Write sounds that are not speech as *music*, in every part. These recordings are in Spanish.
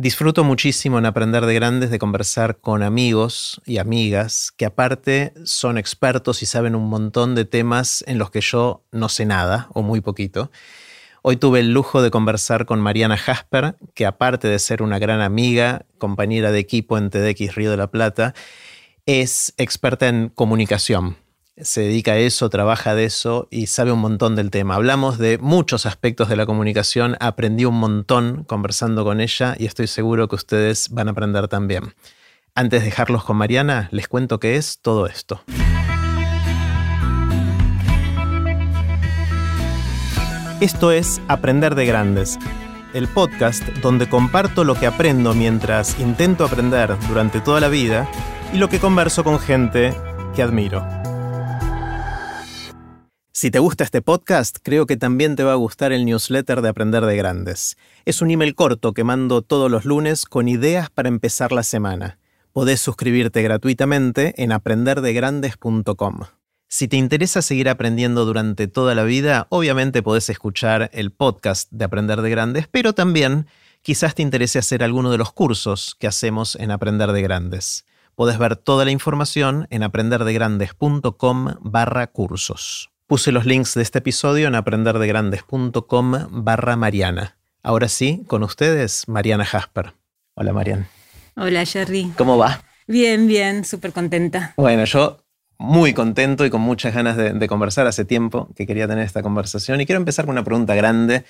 Disfruto muchísimo en aprender de grandes de conversar con amigos y amigas que aparte son expertos y saben un montón de temas en los que yo no sé nada o muy poquito. Hoy tuve el lujo de conversar con Mariana Jasper, que aparte de ser una gran amiga, compañera de equipo en TDX Río de la Plata, es experta en comunicación se dedica a eso, trabaja de eso y sabe un montón del tema. Hablamos de muchos aspectos de la comunicación, aprendí un montón conversando con ella y estoy seguro que ustedes van a aprender también. Antes de dejarlos con Mariana, les cuento qué es todo esto. Esto es Aprender de Grandes, el podcast donde comparto lo que aprendo mientras intento aprender durante toda la vida y lo que converso con gente que admiro. Si te gusta este podcast, creo que también te va a gustar el newsletter de Aprender de Grandes. Es un email corto que mando todos los lunes con ideas para empezar la semana. Podés suscribirte gratuitamente en aprenderdegrandes.com. Si te interesa seguir aprendiendo durante toda la vida, obviamente podés escuchar el podcast de Aprender de Grandes, pero también quizás te interese hacer alguno de los cursos que hacemos en Aprender de Grandes. Podés ver toda la información en aprenderdegrandes.com barra cursos. Puse los links de este episodio en aprenderdegrandes.com barra Mariana. Ahora sí, con ustedes, Mariana Jasper. Hola, Mariana. Hola, Jerry. ¿Cómo va? Bien, bien, súper contenta. Bueno, yo muy contento y con muchas ganas de, conversar. Hace tiempo que quería tener esta conversación y quiero empezar con una pregunta grande.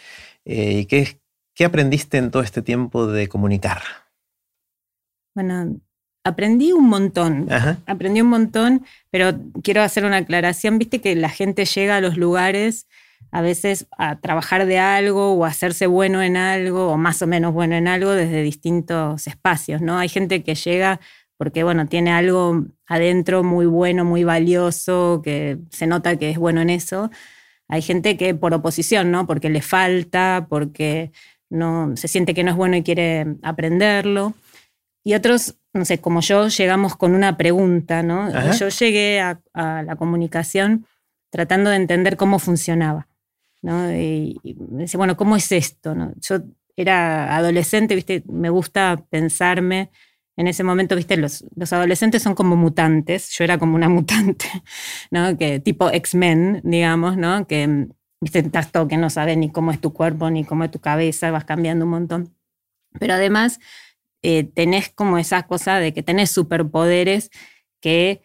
Eh, ¿qué, ¿Qué aprendiste en todo este tiempo de comunicar? Bueno, aprendí un montón, aprendí un montón, pero quiero hacer una aclaración, viste que la gente llega a los lugares a veces a trabajar de algo o a hacerse bueno en algo o más o menos bueno en algo desde distintos espacios, ¿no? Hay gente que llega porque, bueno, tiene algo adentro muy bueno, muy valioso, que se nota que es bueno en eso. Hay gente que por oposición, ¿no? Porque le falta, porque no, se siente que no es bueno y quiere aprenderlo. Y otros no sé, como yo llegamos con una pregunta, ¿no? Yo llegué a, la comunicación tratando de entender cómo funcionaba, ¿no? Y, me decía, bueno, ¿cómo es esto? No? Yo era adolescente, ¿viste? Me gusta pensarme. En ese momento, viste, los, los adolescentes son como mutantes. Yo era como una *laughs* mutante, ¿no? Que tipo X-Men, digamos, ¿no? Que, viste, estás todo que no sabes ni cómo es tu cuerpo, ni cómo es tu cabeza, vas cambiando un montón. Pero además, eh, tenés como esa cosa de que tenés superpoderes que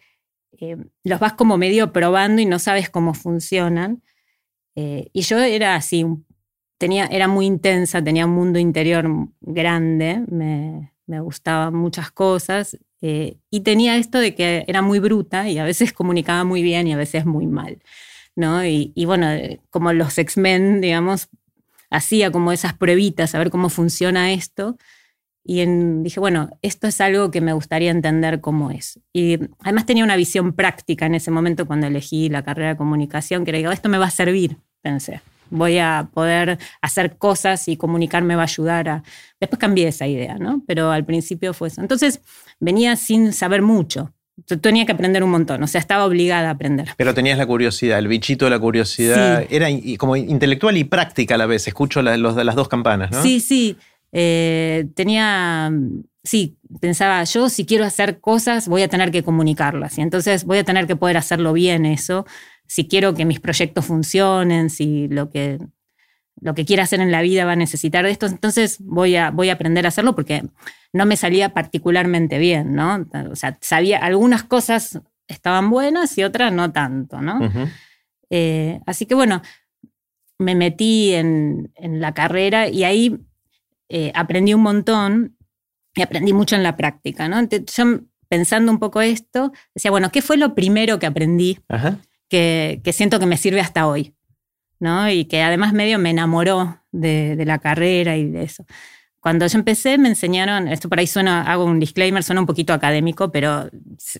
eh, los vas como medio probando y no sabes cómo funcionan. Eh, y yo era así, tenía, era muy intensa, tenía un mundo interior grande, me, me gustaban muchas cosas y tenía esto de que era muy bruta y a veces comunicaba muy bien y a veces muy mal. ¿no? Y, y bueno, como los X-Men, digamos, hacía como esas pruebitas a ver cómo funciona esto. Y dije, bueno, esto es algo que me gustaría entender cómo es. Y además tenía una visión práctica en ese momento cuando elegí la carrera de comunicación, que era, digo, esto me va a servir, pensé. Voy a poder hacer cosas y comunicar me va a ayudar a... Después cambié esa idea, ¿no? Pero al principio fue eso. Entonces venía sin saber mucho. Tenía que aprender un montón, o sea, estaba obligada a aprender. Pero tenías la curiosidad, el bichito de la curiosidad. Era como intelectual y práctica a la vez. Escucho los de las dos campanas, ¿no? Sí, sí. Eh, tenía, sí, pensaba, yo si quiero hacer cosas voy a tener que comunicarlas y entonces voy a tener que poder hacerlo bien eso, si quiero que mis proyectos funcionen, si lo que, lo que quiera hacer en la vida va a necesitar de esto, entonces voy a, voy a aprender a hacerlo porque no me salía particularmente bien, ¿no? O sea, sabía, algunas cosas estaban buenas y otras no tanto, ¿no? Eh, así que bueno, me metí en, en la carrera y ahí eh, aprendí un montón y aprendí mucho en la práctica, ¿no? yo pensando un poco esto, decía, bueno, ¿qué fue lo primero que aprendí que, siento que me sirve hasta hoy? ¿no? Y que además medio me enamoró de, la carrera y de eso. Cuando yo empecé me enseñaron, esto por ahí suena, hago un disclaimer, suena un poquito académico, pero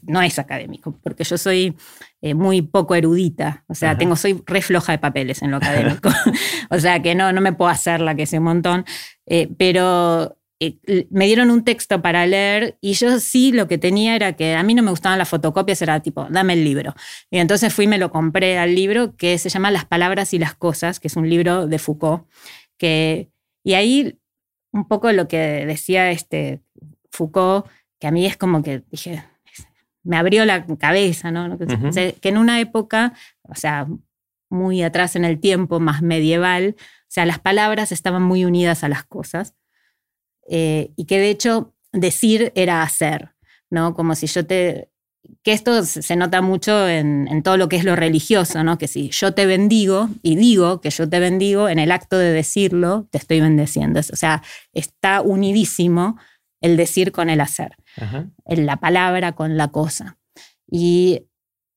no es académico, porque yo soy eh, muy poco erudita, o sea, tengo, soy re floja de papeles en lo académico, *laughs* *laughs* o sea que no, no me puedo hacer la que sé un montón, eh, pero eh, me dieron un texto para leer y yo sí lo que tenía era que a mí no me gustaban las fotocopias, era tipo, dame el libro. Y entonces fui y me lo compré al libro que se llama Las palabras y las cosas, que es un libro de Foucault, que, y ahí un poco lo que decía este Foucault, que a mí es como que dije, me abrió la cabeza, ¿no? que en una época, o sea, muy atrás en el tiempo, más medieval, o sea, las palabras estaban muy unidas a las cosas eh, y que de hecho decir era hacer, ¿no? Como si yo te... Que esto se nota mucho en, todo lo que es lo religioso, ¿no? Que si yo te bendigo y digo que yo te bendigo, en el acto de decirlo, te estoy bendeciendo. O sea, está unidísimo el decir con el hacer, en la palabra con la cosa. Y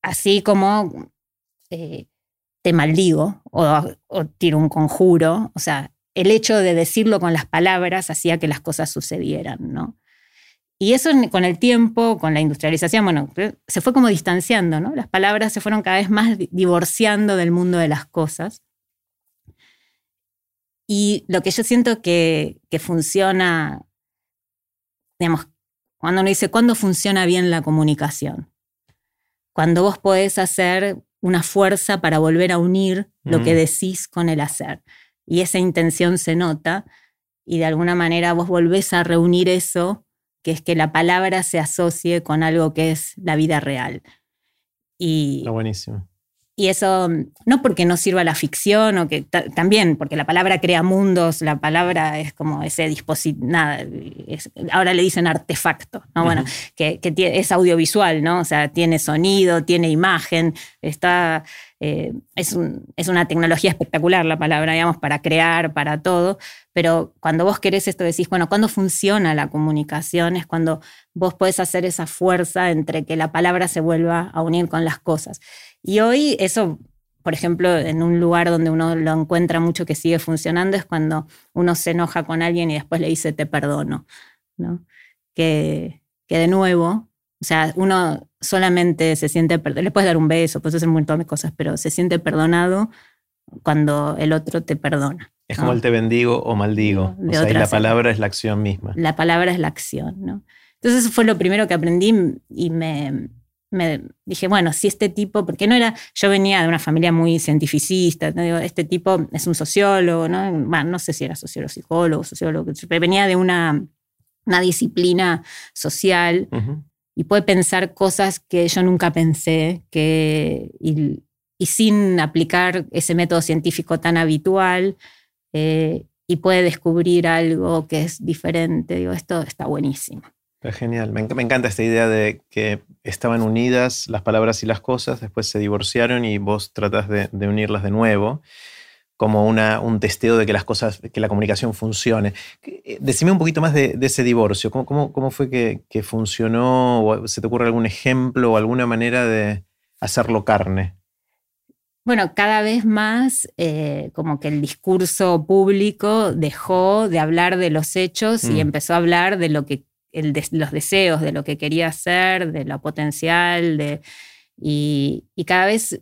así como eh, te maldigo o, tiro un conjuro. O sea, el hecho de decirlo con las palabras hacía que las cosas sucedieran, ¿no? Y eso con el tiempo, con la industrialización, bueno, se fue como distanciando, ¿no? Las palabras se fueron cada vez más divorciando del mundo de las cosas. Y lo que yo siento que, que funciona, digamos, cuando uno dice, ¿cuándo funciona bien la comunicación? Cuando vos podés hacer una fuerza para volver a unir lo que decís con el hacer. Y esa intención se nota y de alguna manera vos volvés a reunir eso, que es que la palabra se asocie con algo que es la vida real. Y, Está buenísimo. Y eso no porque no sirva la ficción o que también, porque la palabra crea mundos, la palabra es como ese dispositivo, nada, ahora le dicen artefacto, ¿no? Bueno, que, es audiovisual, ¿no? O sea, tiene sonido, tiene imagen, está, eh, es, es una tecnología espectacular la palabra, digamos, para crear, para todo, pero cuando vos querés esto decís, bueno, ¿cuándo funciona la comunicación? Es cuando vos podés hacer esa fuerza entre que la palabra se vuelva a unir con las cosas. Y hoy eso, por ejemplo, en un lugar donde uno lo encuentra mucho que sigue funcionando es cuando uno se enoja con alguien y después le dice te perdono, ¿no? Que, que de nuevo, o sea, uno solamente se siente, le puedes dar un beso, puedes hacer un montón de cosas, pero se siente perdonado cuando el otro te perdona. Es como el te bendigo o maldigo. o sea, y la palabra es la acción misma. La palabra es la acción, ¿no? Entonces eso fue lo primero que aprendí y me, me dije, bueno, si este tipo, porque no era, yo venía de una familia muy cientificista, ¿no? Digo, este tipo es un sociólogo, ¿no? Bueno, no sé si era sociólogo, psicólogo, sociólogo, pero venía de una, una disciplina social y puede pensar cosas que yo nunca pensé, que, y, sin aplicar ese método científico tan habitual, eh, y puede descubrir algo que es diferente. Digo, esto está buenísimo. Es genial, me, encanta esta idea de que estaban unidas las palabras y las cosas, después se divorciaron y vos tratas de, unirlas de nuevo, como una, un testeo de que las cosas, que la comunicación funcione. Eh, decime un poquito más de, ese divorcio, ¿Cómo, cómo, fue que, funcionó? ¿Se te ocurre algún ejemplo o alguna manera de hacerlo carne? Bueno, cada vez más eh, como que el discurso público dejó de hablar de los hechos y mm. empezó a hablar de lo que los deseos de lo que quería hacer, de lo potencial, de, y, cada vez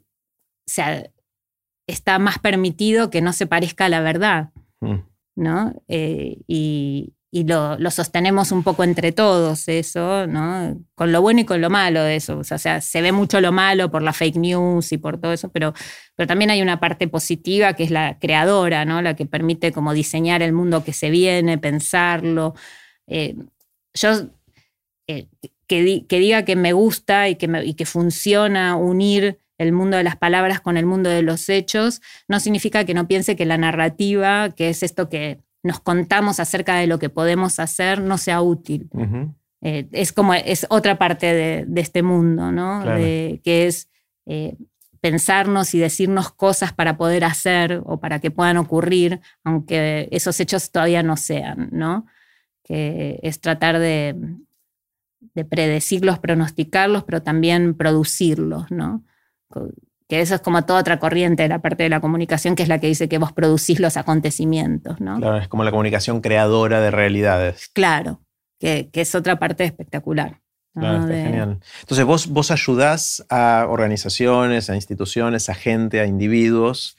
está más permitido que no se parezca a la verdad, mm. ¿no? Eh, y, lo, sostenemos un poco entre todos eso, ¿no? Con lo bueno y con lo malo de eso. O sea, se ve mucho lo malo por la fake news y por todo eso, pero, pero también hay una parte positiva que es la creadora, ¿no? La que permite como diseñar el mundo que se viene, pensarlo. Eh, yo eh, que, diga que me gusta y que, y que funciona unir el mundo de las palabras con el mundo de los hechos, no significa que no piense que la narrativa, que es esto que nos contamos acerca de lo que podemos hacer, no sea útil. Eh, es como, es otra parte de, este mundo, ¿no? que es eh, pensarnos y decirnos cosas para poder hacer o para que puedan ocurrir, aunque esos hechos todavía no sean, ¿no? Que es tratar de, predecirlos, pronosticarlos, pero también producirlos, ¿no? Que eso es como toda otra corriente de la parte de la comunicación, que es la que dice que vos producís los acontecimientos, ¿no? Claro, es como la comunicación creadora de realidades. Claro, que, es otra parte espectacular. Claro, está genial. Entonces, vos, vos ayudás a organizaciones, a instituciones, a gente, a individuos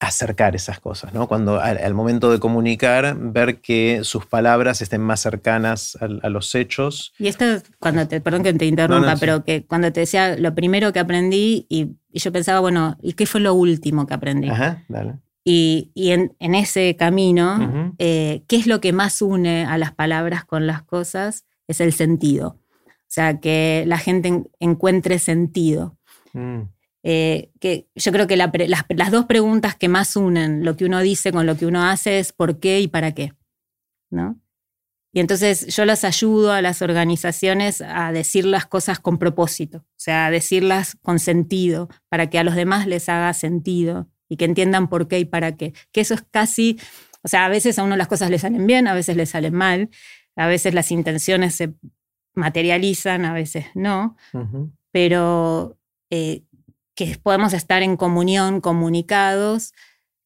acercar esas cosas, ¿no? Cuando al, momento de comunicar, ver que sus palabras estén más cercanas a, los hechos. Y esto, cuando te, perdón que te interrumpa, pero que cuando te decía lo primero que aprendí y, yo pensaba, bueno, ¿y qué fue lo último que aprendí? Ajá, dale. Y, en, ese camino, eh, ¿qué es lo que más une a las palabras con las cosas? Es el sentido. O sea, que la gente encuentre sentido. Mm. Eh, que yo creo que las, las, dos preguntas que más unen lo que uno dice con lo que uno hace es por qué y para qué. ¿no? Y entonces yo las ayudo a las organizaciones a decir las cosas con propósito, o sea, a decirlas con sentido, para que a los demás les haga sentido y que entiendan por qué y para qué. Que eso es casi, o sea, a veces a uno las cosas le salen bien, a veces le salen mal, a veces las intenciones se materializan, a veces no, pero eh, que podemos estar en comunión, comunicados.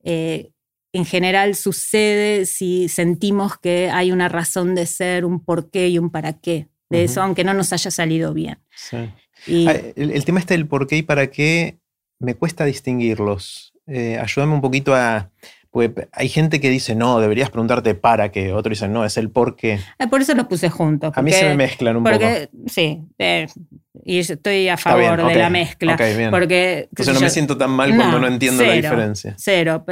Eh, en general sucede si sentimos que hay una razón de ser, un por qué y un para qué de eso, aunque no nos haya salido bien. Ah, el, tema este del por qué y para qué me cuesta distinguirlos. Eh, ayúdame un poquito a... Pues hay gente que dice, no, deberías preguntarte para qué. Otro dice, no, es el por qué. Ah, por eso los puse juntos. a mí se me mezclan un porque, poco. Sí, eh, y estoy a favor de la mezcla. Porque, Entonces no me siento tan mal cuando no entiendo la diferencia. Cero.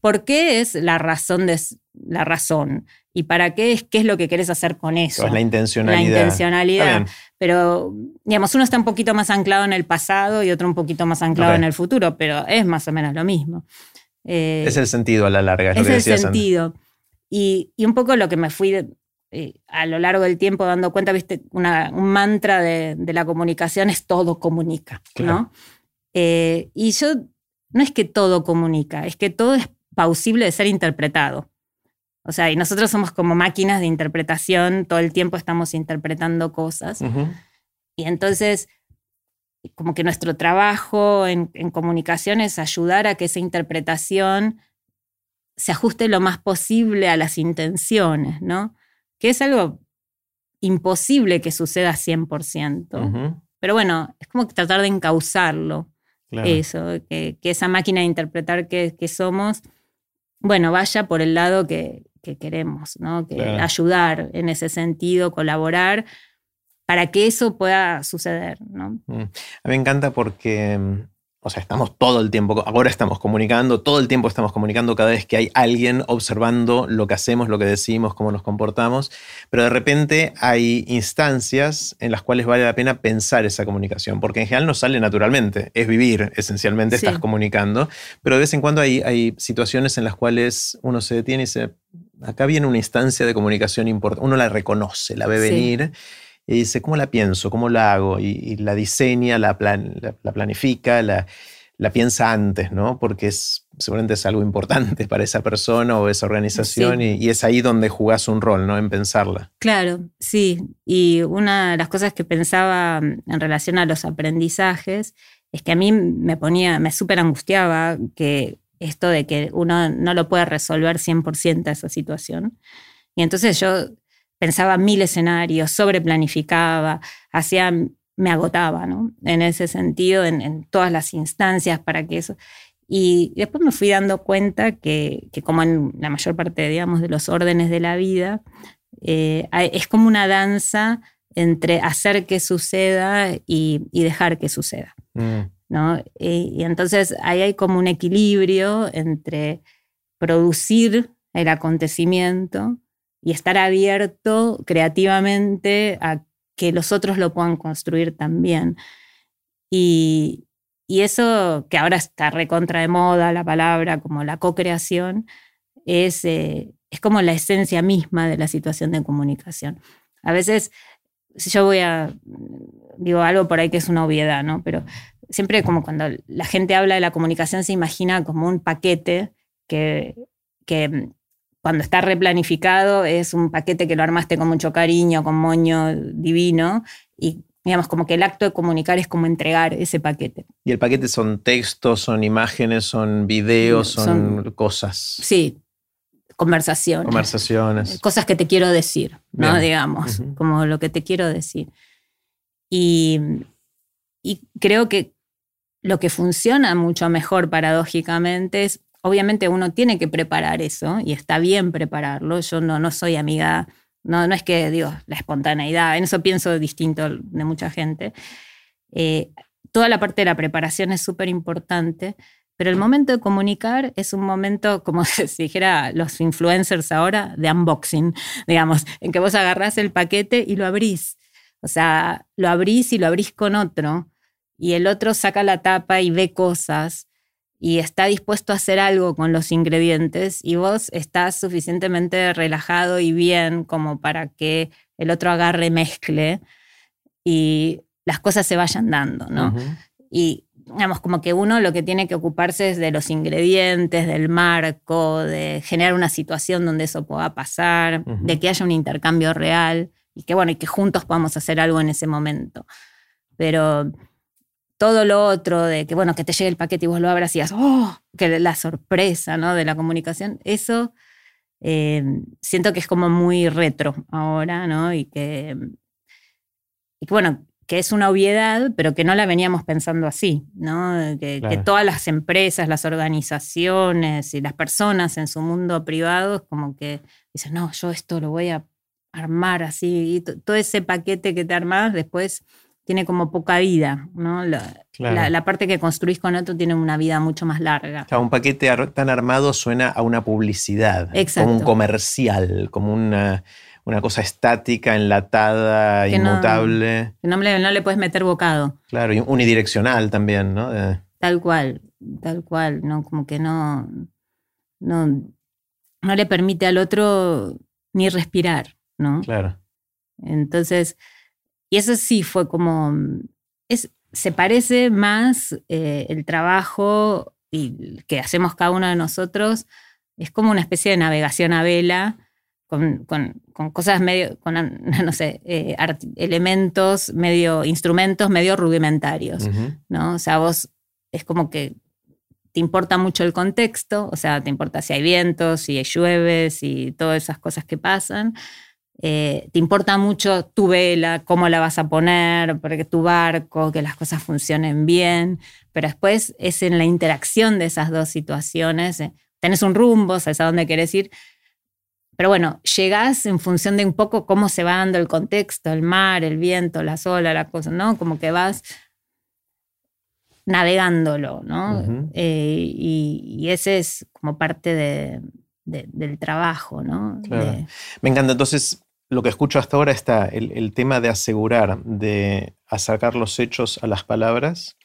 ¿Por qué es la razón de la razón? ¿Y para qué es qué es lo que querés hacer con eso? Es la intencionalidad. La intencionalidad. Pero, digamos, uno está un poquito más anclado en el pasado y otro un poquito más anclado en el futuro, pero es más o menos lo mismo. Eh, es el sentido a la larga. Es, el sentido. Y, y, un poco lo que me fui eh, a lo largo del tiempo dando cuenta, viste, un mantra de, la comunicación es todo comunica, ¿no? Eh, y yo, no es que todo comunica, es que todo es pausible de ser interpretado. O sea, y nosotros somos como máquinas de interpretación, todo el tiempo estamos interpretando cosas. Y entonces, como que nuestro trabajo en, en comunicación es ayudar a que esa interpretación se ajuste lo más posible a las intenciones, ¿no? que es algo imposible que suceda 100%. Pero bueno, es como tratar de encauzarlo, eso, que, esa máquina de interpretar que, somos, bueno, vaya por el lado que, queremos, ¿no? Que ayudar en ese sentido, colaborar para que eso pueda suceder. ¿no? Mm. A mí me encanta porque mm, o sea, estamos todo el tiempo, ahora estamos comunicando, todo el tiempo estamos comunicando cada vez que hay alguien observando lo que hacemos, lo que decimos, cómo nos comportamos, pero de repente hay instancias en las cuales vale la pena pensar esa comunicación, porque en general no sale naturalmente, es vivir, esencialmente estás comunicando, pero de vez en cuando hay, hay situaciones en las cuales uno se detiene y dice, acá viene una instancia de comunicación importante, uno la reconoce, la ve venir y dice, ¿cómo la pienso? ¿Cómo la hago? Y, la diseña, la, la, planifica, la, la, piensa antes, ¿no? Porque es, seguramente es algo importante *laughs* para esa persona o esa organización y, es ahí donde jugás un rol, ¿no? En pensarla. Claro, sí. Y una de las cosas que pensaba mm, en relación a los aprendizajes es que a mí me ponía, me súper angustiaba que esto de que uno no lo puede resolver 100% esa situación. Y entonces yo pensaba mil escenarios, sobreplanificaba, hacía, me agotaba, ¿no? En ese sentido, en, todas las instancias para que eso... Y después me fui dando cuenta que, como en la mayor parte, digamos, de los órdenes de la vida, eh, es como una danza entre hacer que suceda y, dejar que suceda. Mm. ¿no? y entonces ahí hay como un equilibrio entre producir el acontecimiento y estar abierto creativamente a que los otros lo puedan construir también. Y, eso que ahora está recontra de moda, la palabra como la co-creación, es, eh, es como la esencia misma de la situación de comunicación. A veces, si yo voy a, digo algo por ahí que es una obviedad, ¿no? Pero siempre como cuando la gente habla de la comunicación se imagina como un paquete que, que cuando está replanificado es un paquete que lo armaste con mucho cariño, con moño divino y digamos como que el acto de comunicar es como entregar ese paquete. Y el paquete son textos, son imágenes, son videos, son, cosas. Sí, conversaciones. Conversaciones. Cosas que te quiero decir, ¿no? Digamos, como lo que te quiero decir. Y, y creo que lo que funciona mucho mejor paradójicamente es obviamente uno tiene que preparar eso y está bien prepararlo. Yo no, no soy amiga, no, no es que digo la espontaneidad, en eso pienso distinto de mucha gente. Eh, toda la parte de la preparación es súper importante, Pero el momento de comunicar es un momento, como *laughs* si dijera los influencers ahora, de unboxing, digamos, en que vos agarrás el paquete y lo abrís. O sea, lo abrís y lo abrís con otro, y el otro saca la tapa y ve cosas y está dispuesto a hacer algo con los ingredientes y vos estás suficientemente relajado y bien como para que el otro agarre, mezcle y las cosas se vayan dando, ¿no? Y digamos, como que uno lo que tiene que ocuparse es de los ingredientes, del marco, de generar una situación donde eso pueda pasar, de que haya un intercambio real y que, bueno, y que juntos podamos hacer algo en ese momento. Pero todo lo otro de que, bueno, que te llegue el paquete y vos lo abras y digas, oh, que la sorpresa, ¿no? De la comunicación, eso eh, siento que es como muy retro ahora, ¿no? Y que, y que, bueno, que es una obviedad, pero que no la veníamos pensando así, ¿no? Que, que, todas las empresas, las organizaciones y las personas en su mundo privado, como que dicen, no, yo esto lo voy a armar así, y todo ese paquete que te armas después tiene como poca vida, ¿no? La, parte que construís con otro tiene una vida mucho más larga. un paquete tan armado suena a una publicidad, como un comercial, como una, una cosa estática, enlatada, inmutable. No, no, le, no, le, puedes meter bocado. Claro, y unidireccional también, ¿no? Tal cual, tal cual, ¿no? Como que no, no, no le permite al otro ni respirar, ¿no? Claro. Entonces, y eso sí fue como, es, se parece más eh, el trabajo y, que hacemos cada uno de nosotros, es como una especie de navegación a vela. Con, con, con cosas medio, con, *laughs* no sé, eh, elementos, medio, instrumentos medio rudimentarios, ¿no? O sea, vos es como que te importa mucho el contexto, o sea, te importa si hay vientos, si llueve, si todas esas cosas que pasan, eh, te importa mucho tu vela, cómo la vas a poner, porque tu barco, que las cosas funcionen bien, pero después es en la interacción de esas dos situaciones, eh, tenés un rumbo, sabes a dónde querés ir, pero bueno, llegás en función de un poco cómo se va dando el contexto, el mar, el viento, la sola, la cosa, ¿no? Como que vas navegándolo, ¿no? Eh, y, ese es como parte del trabajo, ¿no? Me encanta. Entonces, lo que escucho hasta ahora está el, tema de asegurar, de acercar los hechos a las palabras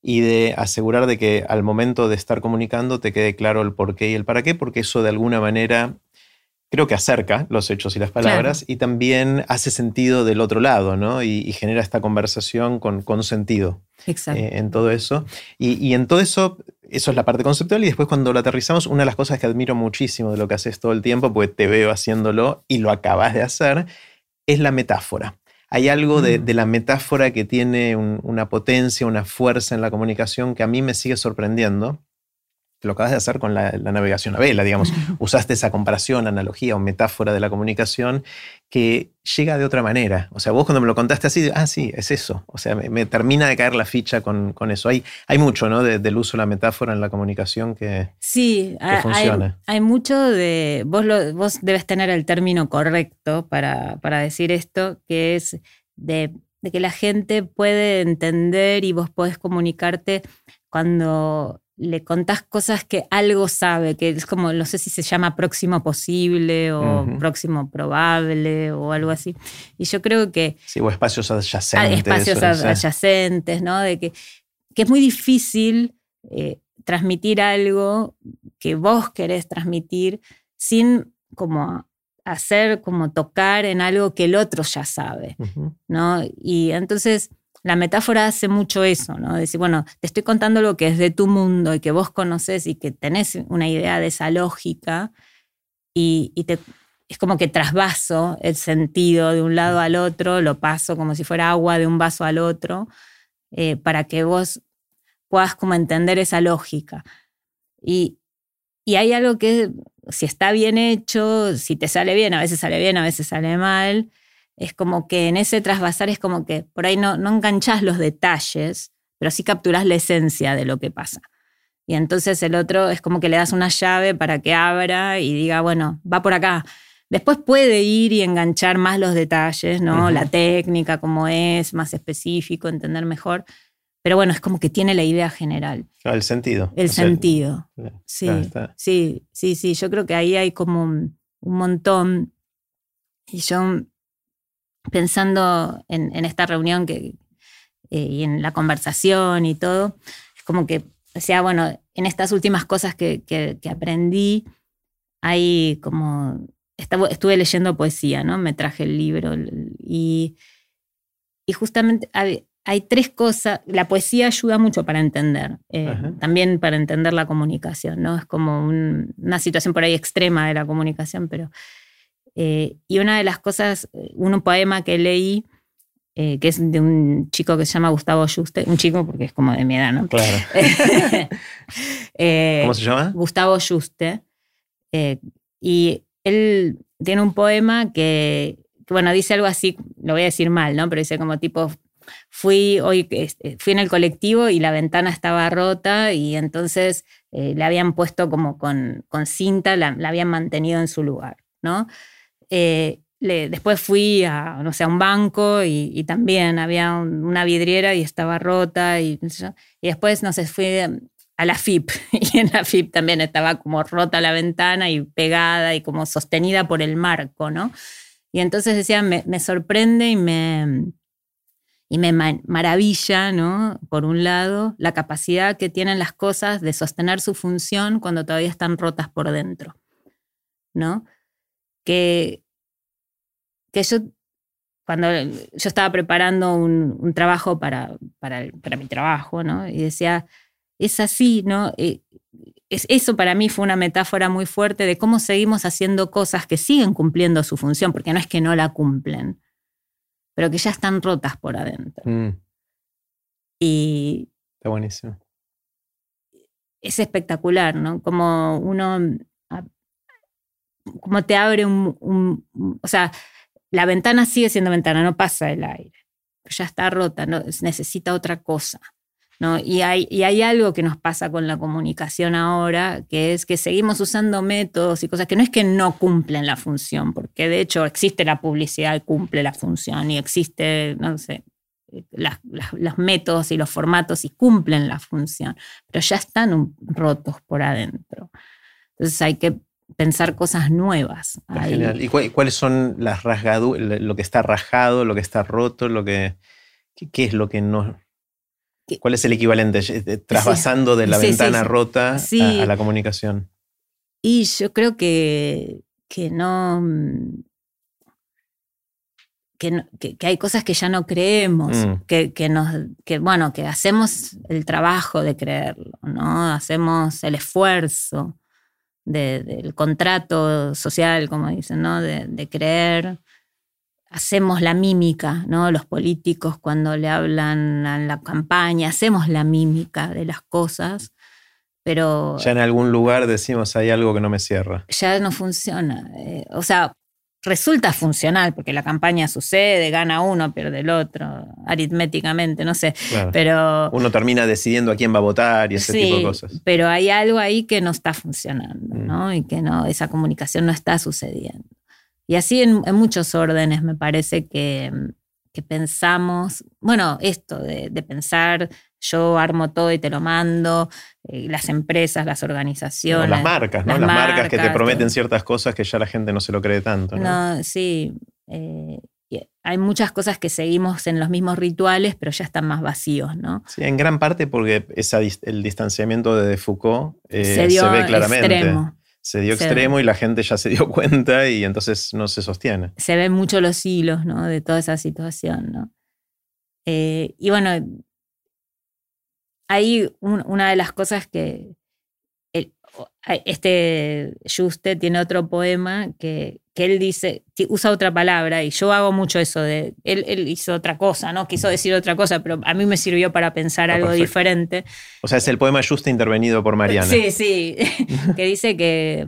y de asegurar de que al momento de estar comunicando te quede claro el por qué y el para qué, porque eso de alguna manera creo que acerca los hechos y las palabras y también hace sentido del otro lado, ¿no? Y, genera esta conversación con, con sentido eh, en todo eso. Y, en todo eso, eso es la parte conceptual y después cuando lo aterrizamos, una de las cosas que admiro muchísimo de lo que haces todo el tiempo, porque te veo haciéndolo y lo acabas de hacer, es la metáfora. Hay algo de, mm. la metáfora que tiene una potencia, una fuerza en la comunicación que a mí me sigue sorprendiendo lo acabas de hacer con la, navegación a vela, digamos. Usaste esa comparación, analogía o metáfora de la comunicación que llega de otra manera. O sea, vos cuando me lo contaste así, ah, sí, es eso. O sea, me, termina de caer la ficha con, eso. Hay, hay mucho, ¿no? del uso de la metáfora en la comunicación que, sí, funciona. Hay, mucho de. Vos, vos debes tener el término correcto para, para decir esto, que es de, de que la gente puede entender y vos podés comunicarte cuando le contás cosas que algo sabe, que es como, no sé si se llama próximo posible o próximo probable o algo así. Y yo creo que... Sí, o espacios adyacentes. Espacios adyacentes, ¿no? De que, que es muy difícil eh, transmitir algo que vos querés transmitir sin como hacer, como tocar en algo que el otro ya sabe, ¿no? Y entonces la metáfora hace mucho eso, ¿no? Decir, bueno, te estoy contando lo que es de tu mundo y que vos conoces y que tenés una idea de esa lógica y, te, es como que trasvaso el sentido de un lado al otro, lo paso como si fuera agua de un vaso al otro, eh, para que vos puedas como entender esa lógica. Y, y hay algo que, si está bien hecho, si te sale bien, a veces sale bien, a veces sale mal, es como que en ese trasvasar es como que por ahí no, no enganchás los detalles, pero sí capturás la esencia de lo que pasa. Y entonces el otro es como que le das una llave para que abra y diga, bueno, va por acá. Después puede ir y enganchar más los detalles, ¿no? La técnica, cómo es, más específico, entender mejor. pero bueno, es como que tiene la idea general. el sentido. El sentido. sí, sí, sí, sí. Yo creo que ahí hay como un, montón. Y yo pensando en, esta reunión que, eh, y en la conversación y todo, es como que, o sea, bueno, en estas últimas cosas que, que, aprendí, hay como, estuve leyendo poesía, ¿no? Me traje el libro y, y justamente hay tres cosas, la poesía ayuda mucho para entender, eh, también para entender la comunicación, ¿no? Es como una situación por ahí extrema de la comunicación, pero... Eh, y una de las cosas, un poema que leí, eh, que es de un chico que se llama Gustavo Juste, un chico porque es como de mi edad, ¿no? Claro. *laughs* ¿Cómo se llama? Gustavo Juste. y él tiene un poema que, que, bueno, dice algo así, lo voy a decir mal, ¿no? Pero dice como tipo, fui hoy, este, fui en el colectivo y la ventana estaba rota y entonces eh, le habían puesto como con, con cinta, la, habían mantenido en su lugar, ¿no? Eh, después fui a, no sé, a un banco y, también había una vidriera y estaba rota y, y después, no sé, fui a la FIP *laughs* y en la FIP también estaba como rota la ventana y pegada y como sostenida por el marco, ¿no? Y entonces decía, me sorprende y me, y me maravilla, ¿no? Por un lado, la capacidad que tienen las cosas de sostener su función cuando todavía están rotas por dentro, ¿no? Que, que yo, cuando yo estaba preparando un, trabajo para, para, para, mi trabajo, ¿no? Y decía, es así, ¿no? Eh, es, eso para mí fue una metáfora muy fuerte de cómo seguimos haciendo cosas que siguen cumpliendo su función, porque no es que no la cumplen, pero que ya están rotas por adentro. Mm. Y. Está buenísimo. Es espectacular, ¿no? Como uno. Como te abre un, O sea, la ventana sigue siendo ventana, no pasa el aire. Ya está rota, no, necesita otra cosa. Y, hay, y hay algo que nos pasa con la comunicación ahora, que es que seguimos usando métodos y cosas que no es que no cumplen la función, porque de hecho existe la publicidad y cumple la función, y existe, no sé, los métodos y los formatos y cumplen la función, pero ya están rotos por adentro. Entonces hay que pensar cosas nuevas. Genial. ¿Y cuáles son las rasgaduras, lo que está rajado, lo que está roto, lo que, qué es lo que no, ¿Cuál es el equivalente? Eh, trasvasando de la ventana rota a, la comunicación. Y yo creo que, que no. Que, que, hay cosas que ya no creemos, mm. que, que, nos, que, bueno, que hacemos el trabajo de creerlo, ¿no? Hacemos el esfuerzo del contrato social, como dicen, ¿no? De, de creer hacemos la mímica, ¿no? Los políticos cuando le hablan a la campaña, hacemos la mímica de las cosas, pero... Ya en algún lugar decimos, hay algo que no me cierra. Ya no funciona. Eh, o sea, resulta funcional, porque la campaña sucede, gana uno, pierde el otro, aritméticamente, no sé. Pero. Uno termina decidiendo a quién va a votar y ese tipo de cosas. Pero hay algo ahí que no está funcionando, mm. ¿no? Y que no, esa comunicación no está sucediendo. Y así en, muchos órdenes me parece que, que pensamos, bueno, esto de, pensar, yo armo todo y te lo mando, eh, las empresas, las organizaciones. las marcas, ¿no? Las, marcas, que te prometen ciertas cosas que ya la gente no se lo cree tanto. No, sí. Eh, hay muchas cosas que seguimos en los mismos rituales, pero ya están más vacíos, ¿no? Sí, en gran parte porque esa, el distanciamiento de Foucault eh, se, ve claramente. Extremo se dio extremo y la gente ya se dio *laughs* cuenta y entonces no se sostiene. Se ven mucho los hilos ¿no? de toda esa situación. ¿no? Eh, y bueno, ahí una de las cosas que este Juste tiene otro poema que, que, él dice, usa otra palabra y yo hago mucho eso de, él, él, hizo otra cosa, ¿no? Quiso decir otra cosa, pero a mí me sirvió para pensar ah, algo diferente. O sea, es el poema Juste intervenido por Mariana. Sí, sí, *laughs* que dice que,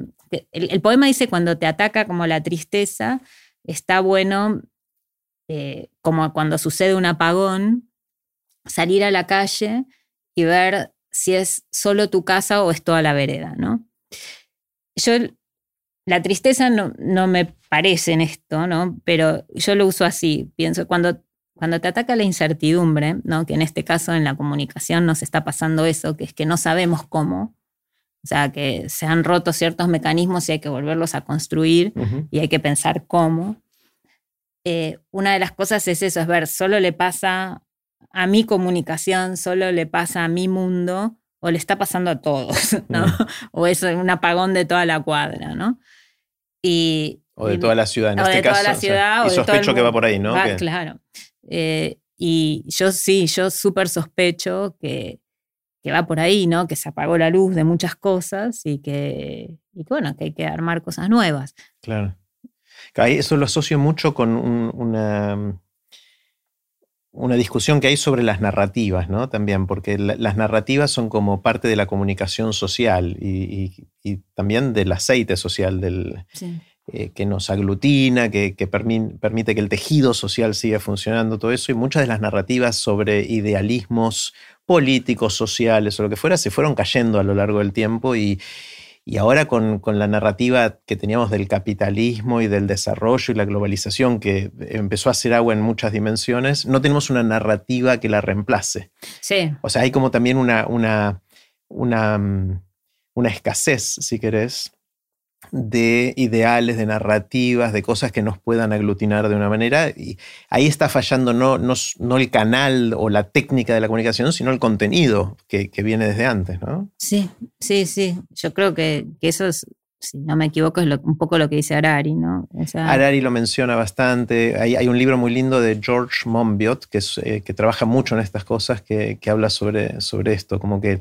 el, poema dice cuando te ataca como la tristeza, está bueno, eh, como cuando sucede un apagón, salir a la calle y ver si es solo tu casa o es toda la vereda, ¿no? Yo, la tristeza no, no me parece en esto, ¿no? Pero yo lo uso así, pienso, cuando cuando te ataca la incertidumbre, ¿no? que en este caso en la comunicación nos está pasando eso, que es que no sabemos cómo, o sea, que se han roto ciertos mecanismos y hay que volverlos a construir y hay que pensar cómo. Eh, una de las cosas es eso, es ver, solo le pasa a mi comunicación, solo le pasa a mi mundo o le está pasando a todos, *laughs* ¿no? O es un apagón de toda la cuadra, ¿no? Y, o de toda la ciudad, en este caso. Toda la ciudad, y sospecho que va por ahí, ¿no? Claro. Eh, y yo sí, yo súper sospecho que, que, va por ahí, ¿no? Que se apagó la luz de muchas cosas y que, y bueno, que hay que armar cosas nuevas. Claro. Eso lo asocio mucho con una, una discusión que hay sobre las narrativas, ¿no? También, porque las narrativas son como parte de la comunicación social y, también del aceite social, del, eh, que nos aglutina, que, permite que el tejido social siga funcionando, todo eso. Y muchas de las narrativas sobre idealismos políticos, sociales o lo que fuera, se fueron cayendo a lo largo del tiempo y, y ahora con, la narrativa que teníamos del capitalismo y del desarrollo y la globalización que empezó a hacer agua en muchas dimensiones, no tenemos una narrativa que la reemplace. Sí. O sea, hay como también una, una, una, mm, una escasez, si querés, de ideales, de narrativas, de cosas que nos puedan aglutinar de una manera. Y ahí está fallando no, no, el canal o la técnica de la comunicación, sino el contenido que, viene desde antes, ¿no? Sí, sí, sí. Yo creo que, eso es, si no me equivoco, es un poco lo que dice Harari, ¿no? Harari lo menciona bastante. Hay, hay, un libro muy lindo de George Monbiot que, eh, que trabaja mucho en estas cosas, que, que habla sobre, sobre esto, como que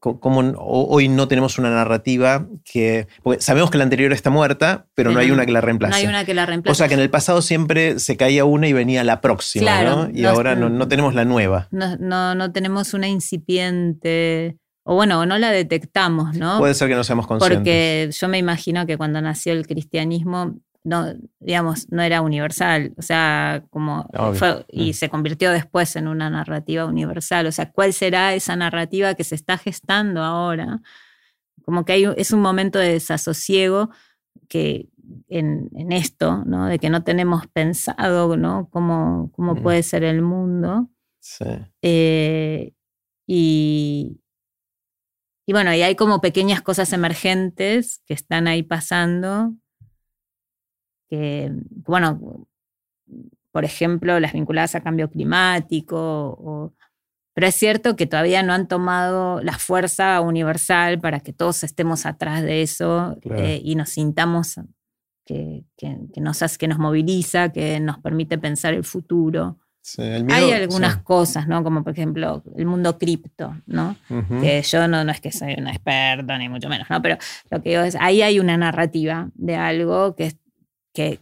como hoy no tenemos una narrativa que. Porque sabemos que la anterior está muerta, pero, no hay una que la reemplace. No hay una que la reemplace. O sea que en el pasado siempre se caía una y venía la próxima, ¿no? Y ahora no, tenemos la nueva. No, no, tenemos una incipiente. O bueno, no la detectamos, ¿no? Puede ser que no seamos conscientes. Porque yo me imagino que cuando nació el cristianismo no, digamos, no era universal, o sea, como y mm. se convirtió después en una narrativa universal, o sea, ¿cuál será esa narrativa que se está gestando ahora? Como que hay, es un momento de desasosiego que en, esto, ¿no? De que no tenemos pensado, ¿no? Cómo, cómo mm. puede ser el mundo. Sí. Eh, y, y bueno, y hay como pequeñas cosas emergentes que están ahí pasando que, bueno, por ejemplo, las vinculadas a cambio climático, pero es cierto que todavía no han tomado la fuerza universal para que todos estemos atrás de eso eh, y nos sintamos que, que, nos hace, que nos moviliza, que nos permite pensar el futuro. Hay algunas cosas, ¿no? Como por ejemplo el mundo cripto, ¿no? Que yo no, no es que soy una experta, ni mucho menos, ¿no? Pero lo que digo es, ahí hay una narrativa de algo que es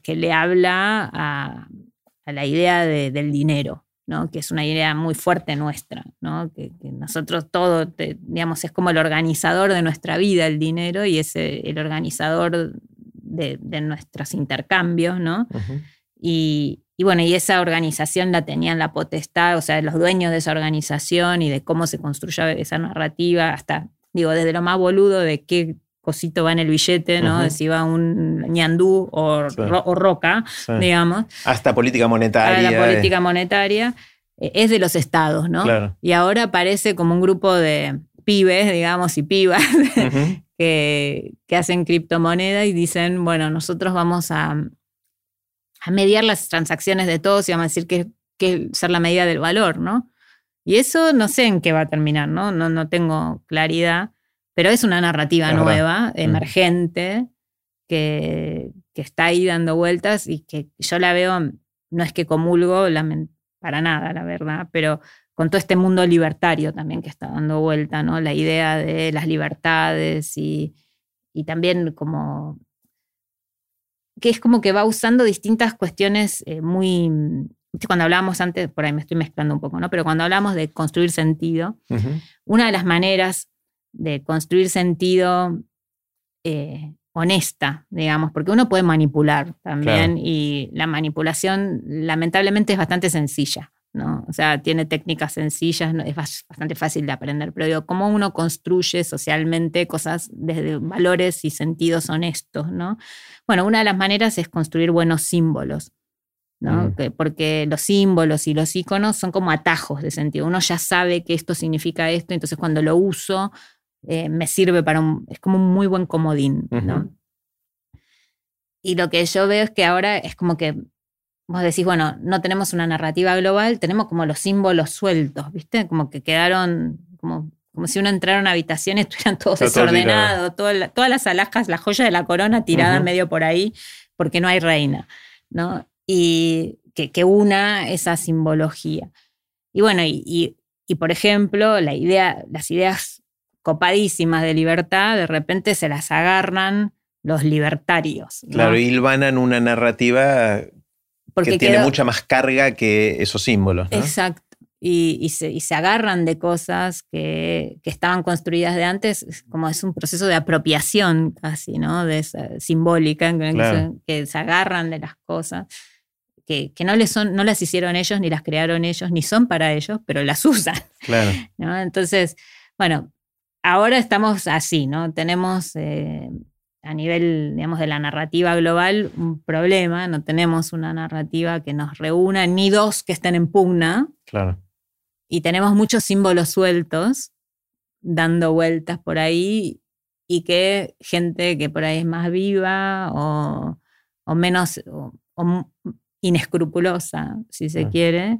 que, le habla a, la idea del dinero, ¿no? que es una idea muy fuerte nuestra, ¿no? que, nosotros todo, digamos, es como el organizador de nuestra vida el dinero y es el organizador de, nuestros intercambios, ¿no? y, bueno, y esa organización la tenían la potestad, o sea, los dueños de esa organización y de cómo se construyó esa narrativa, hasta, digo, desde lo más boludo de qué cosito va en el billete, ¿no? Si va un ñandú o, roca, digamos. Hasta política monetaria. la política monetaria eh, es de los estados, ¿no? Y ahora parece como un grupo de pibes, digamos, y pibas *laughs* que, hacen criptomonedas y dicen, bueno, nosotros vamos a, a, mediar las transacciones de todos y vamos a decir que, que ser la medida del valor, ¿no? Y eso no sé en qué va a terminar, ¿no? No, no tengo claridad. Pero es una narrativa nueva, mm. emergente, que, está ahí dando vueltas y que yo la veo, no es que comulgo para nada, la verdad, pero con todo este mundo libertario también que está dando vuelta, ¿no? La idea de las libertades y, también como que es como que va usando distintas cuestiones eh, muy, cuando hablábamos antes, por ahí me estoy mezclando un poco, ¿no? Pero cuando hablamos de construir sentido, una de las maneras de construir sentido eh, honesta, digamos, porque uno puede manipular también y la manipulación lamentablemente es bastante sencilla. ¿no? O sea, tiene técnicas sencillas, es bastante fácil de aprender, pero digo, cómo uno construye socialmente cosas desde valores y sentidos honestos, ¿no? Bueno, una de las maneras es construir buenos símbolos, ¿no? porque los símbolos y los iconos son como atajos de sentido. Uno ya sabe que esto significa esto, entonces cuando lo uso eh, me sirve para un, es como un muy buen comodín, ¿no? Y lo que yo veo es que ahora es como que vos decís, bueno, no tenemos una narrativa global, tenemos como los símbolos sueltos, ¿viste? Como que quedaron como, como si uno entrara a una habitación y *laughs* estuvieran todos desordenados, todas las alhajas, la joya de la corona tirada medio por ahí, porque no hay reina, ¿no? Y que, que una esa simbología. Y bueno, y, y, por ejemplo, la idea, las ideas copadísimas de libertad, de repente se las agarran los libertarios. Claro, y en una narrativa que tiene mucha más carga que esos símbolos. Exacto. Y, se, agarran de cosas que, estaban construidas de antes, como es un proceso de apropiación casi, ¿no? De simbólica, que, se, agarran de las cosas. Que, no, les son, no las hicieron ellos, ni las crearon ellos, ni son para ellos, pero las *laughs* usan. Claro. Entonces, bueno, ahora estamos así, ¿no? Tenemos eh, a nivel, digamos, de la narrativa global un problema, no tenemos una narrativa que nos reúna, ni dos que estén en pugna. Claro. Y tenemos muchos símbolos sueltos dando vueltas por ahí y que gente que por ahí es más viva o, menos o, inescrupulosa, si se quiere,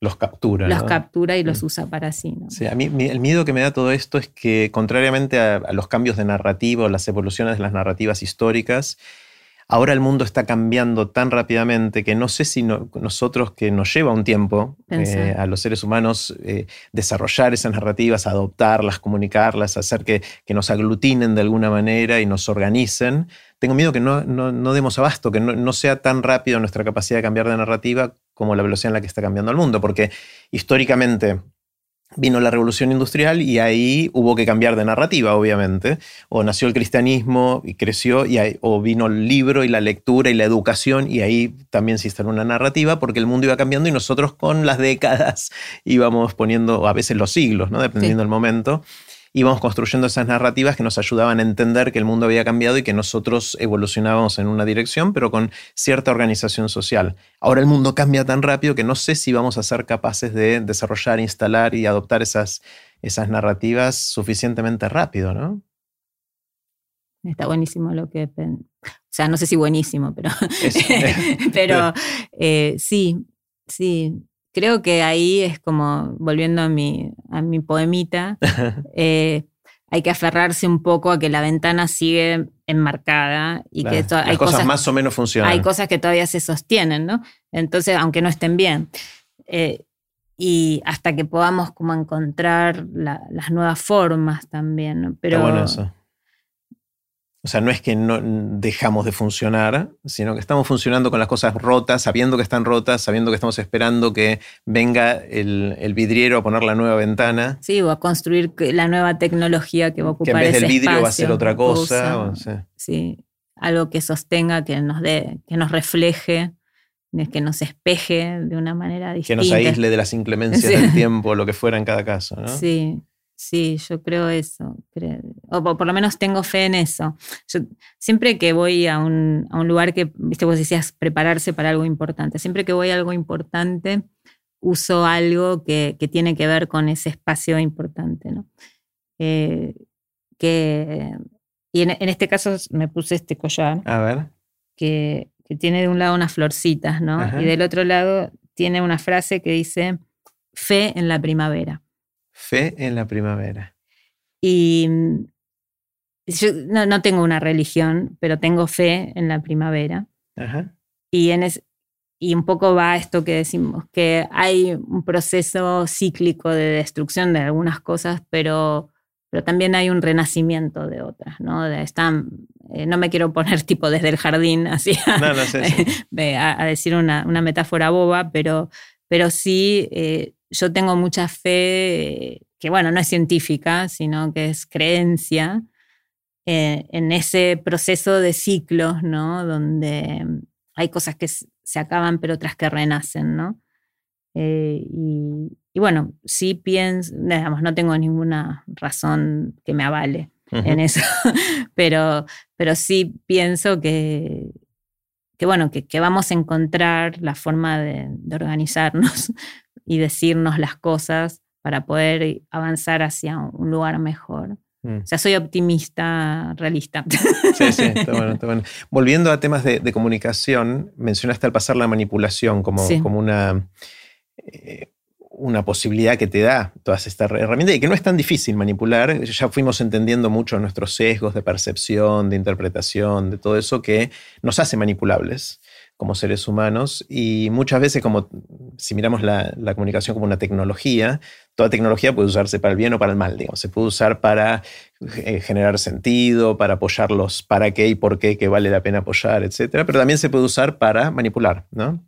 los captura. Los captura y los usa para sí. Sí, a mí el miedo que me da todo esto es que, contrariamente a, los cambios de narrativa o las evoluciones de las narrativas históricas, ahora el mundo está cambiando tan rápidamente que no sé si nosotros, que nos lleva un tiempo eh, a los seres humanos eh, desarrollar esas narrativas, adoptarlas, comunicarlas, hacer que, que, nos aglutinen de alguna manera y nos organicen, tengo miedo que no, no, demos abasto, que no, sea tan rápido nuestra capacidad de cambiar de narrativa como la velocidad en la que está cambiando el mundo, porque históricamente vino la revolución industrial y ahí hubo que cambiar de narrativa, obviamente, o nació el cristianismo y creció, y o vino el libro y la lectura y la educación y ahí también se instaló una narrativa porque el mundo iba cambiando y nosotros con las décadas *laughs* íbamos poniendo, o a veces los siglos, ¿no? dependiendo del momento, íbamos construyendo esas narrativas que nos ayudaban a entender que el mundo había cambiado y que nosotros evolucionábamos en una dirección, pero con cierta organización social. Ahora el mundo cambia tan rápido que no sé si vamos a ser capaces de desarrollar, instalar y adoptar esas, esas narrativas suficientemente rápido, ¿no? Está buenísimo lo que... O sea, no sé si buenísimo, pero, *laughs* pero *laughs* eh, sí, sí creo que ahí es como, volviendo a mi, a mi poemita, *laughs* eh, hay que aferrarse un poco a que la ventana sigue enmarcada y que hay cosas, más o menos funcionan. Hay cosas que todavía se sostienen, ¿no? Entonces, aunque no estén bien. Eh, y hasta que podamos como encontrar las nuevas formas también. ¿no? Pero, bueno eso. O sea, no es que no dejamos de funcionar, sino que estamos funcionando con las cosas rotas, sabiendo que están rotas, sabiendo que estamos esperando que venga el, vidriero a poner la nueva ventana. Sí, o a construir la nueva tecnología que va a ocupar Que en vez del vidrio va a ser otra cosa. sí. algo que sostenga, que nos dé, que nos refleje, que nos espeje de una manera distinta. Que nos aísle de las inclemencias *laughs* del tiempo, lo que fuera en cada caso. ¿no? Sí. Sí, yo creo eso. O por lo menos tengo fe en eso. Yo, siempre que voy a un, lugar que, viste, vos decías prepararse para algo importante. Siempre que voy a algo importante, uso algo que, tiene que ver con ese espacio importante, ¿no? Eh, que, y en, este caso me puse este collar. A ver. Que, tiene de un lado unas florcitas, ¿no? Y del otro lado tiene una frase que dice, fe en la primavera. Fe en la primavera. Y yo no, tengo una religión, pero tengo fe en la primavera. Y, en y un poco va esto que decimos, que hay un proceso cíclico de destrucción de algunas cosas, pero, pero también hay un renacimiento de otras, ¿no? De, están, eh, no me quiero poner *laughs* tipo desde el jardín así a, *laughs* decir una, metáfora boba, pero, pero sí eh, yo tengo mucha fe, que bueno, no es científica, sino que es creencia, eh, en ese proceso de ciclos, ¿no? Donde hay cosas que se acaban, pero otras que renacen, ¿no? Eh, y, bueno, sí pienso, digamos, no tengo ninguna razón que me avale en eso, *laughs* pero, pero sí pienso que, que bueno, que, vamos a encontrar la forma de, organizarnos *laughs* y decirnos las cosas para poder avanzar hacia un lugar mejor. Mm. O sea, soy optimista, realista. Sí, sí, está bueno, está bueno. *laughs* Volviendo a temas de, comunicación, mencionaste al pasar la manipulación como, como una, eh, una posibilidad que te da todas estas herramientas y que no es tan difícil manipular. Ya fuimos entendiendo mucho nuestros sesgos de percepción, de interpretación, de todo eso que nos hace manipulables como seres humanos y muchas veces como si miramos la, comunicación como una tecnología, toda tecnología puede usarse para el bien o para el mal. Se puede usar para eh, generar sentido, para apoyar los para qué y por qué que vale la pena apoyar, etc. Pero también se puede usar para manipular, ¿no?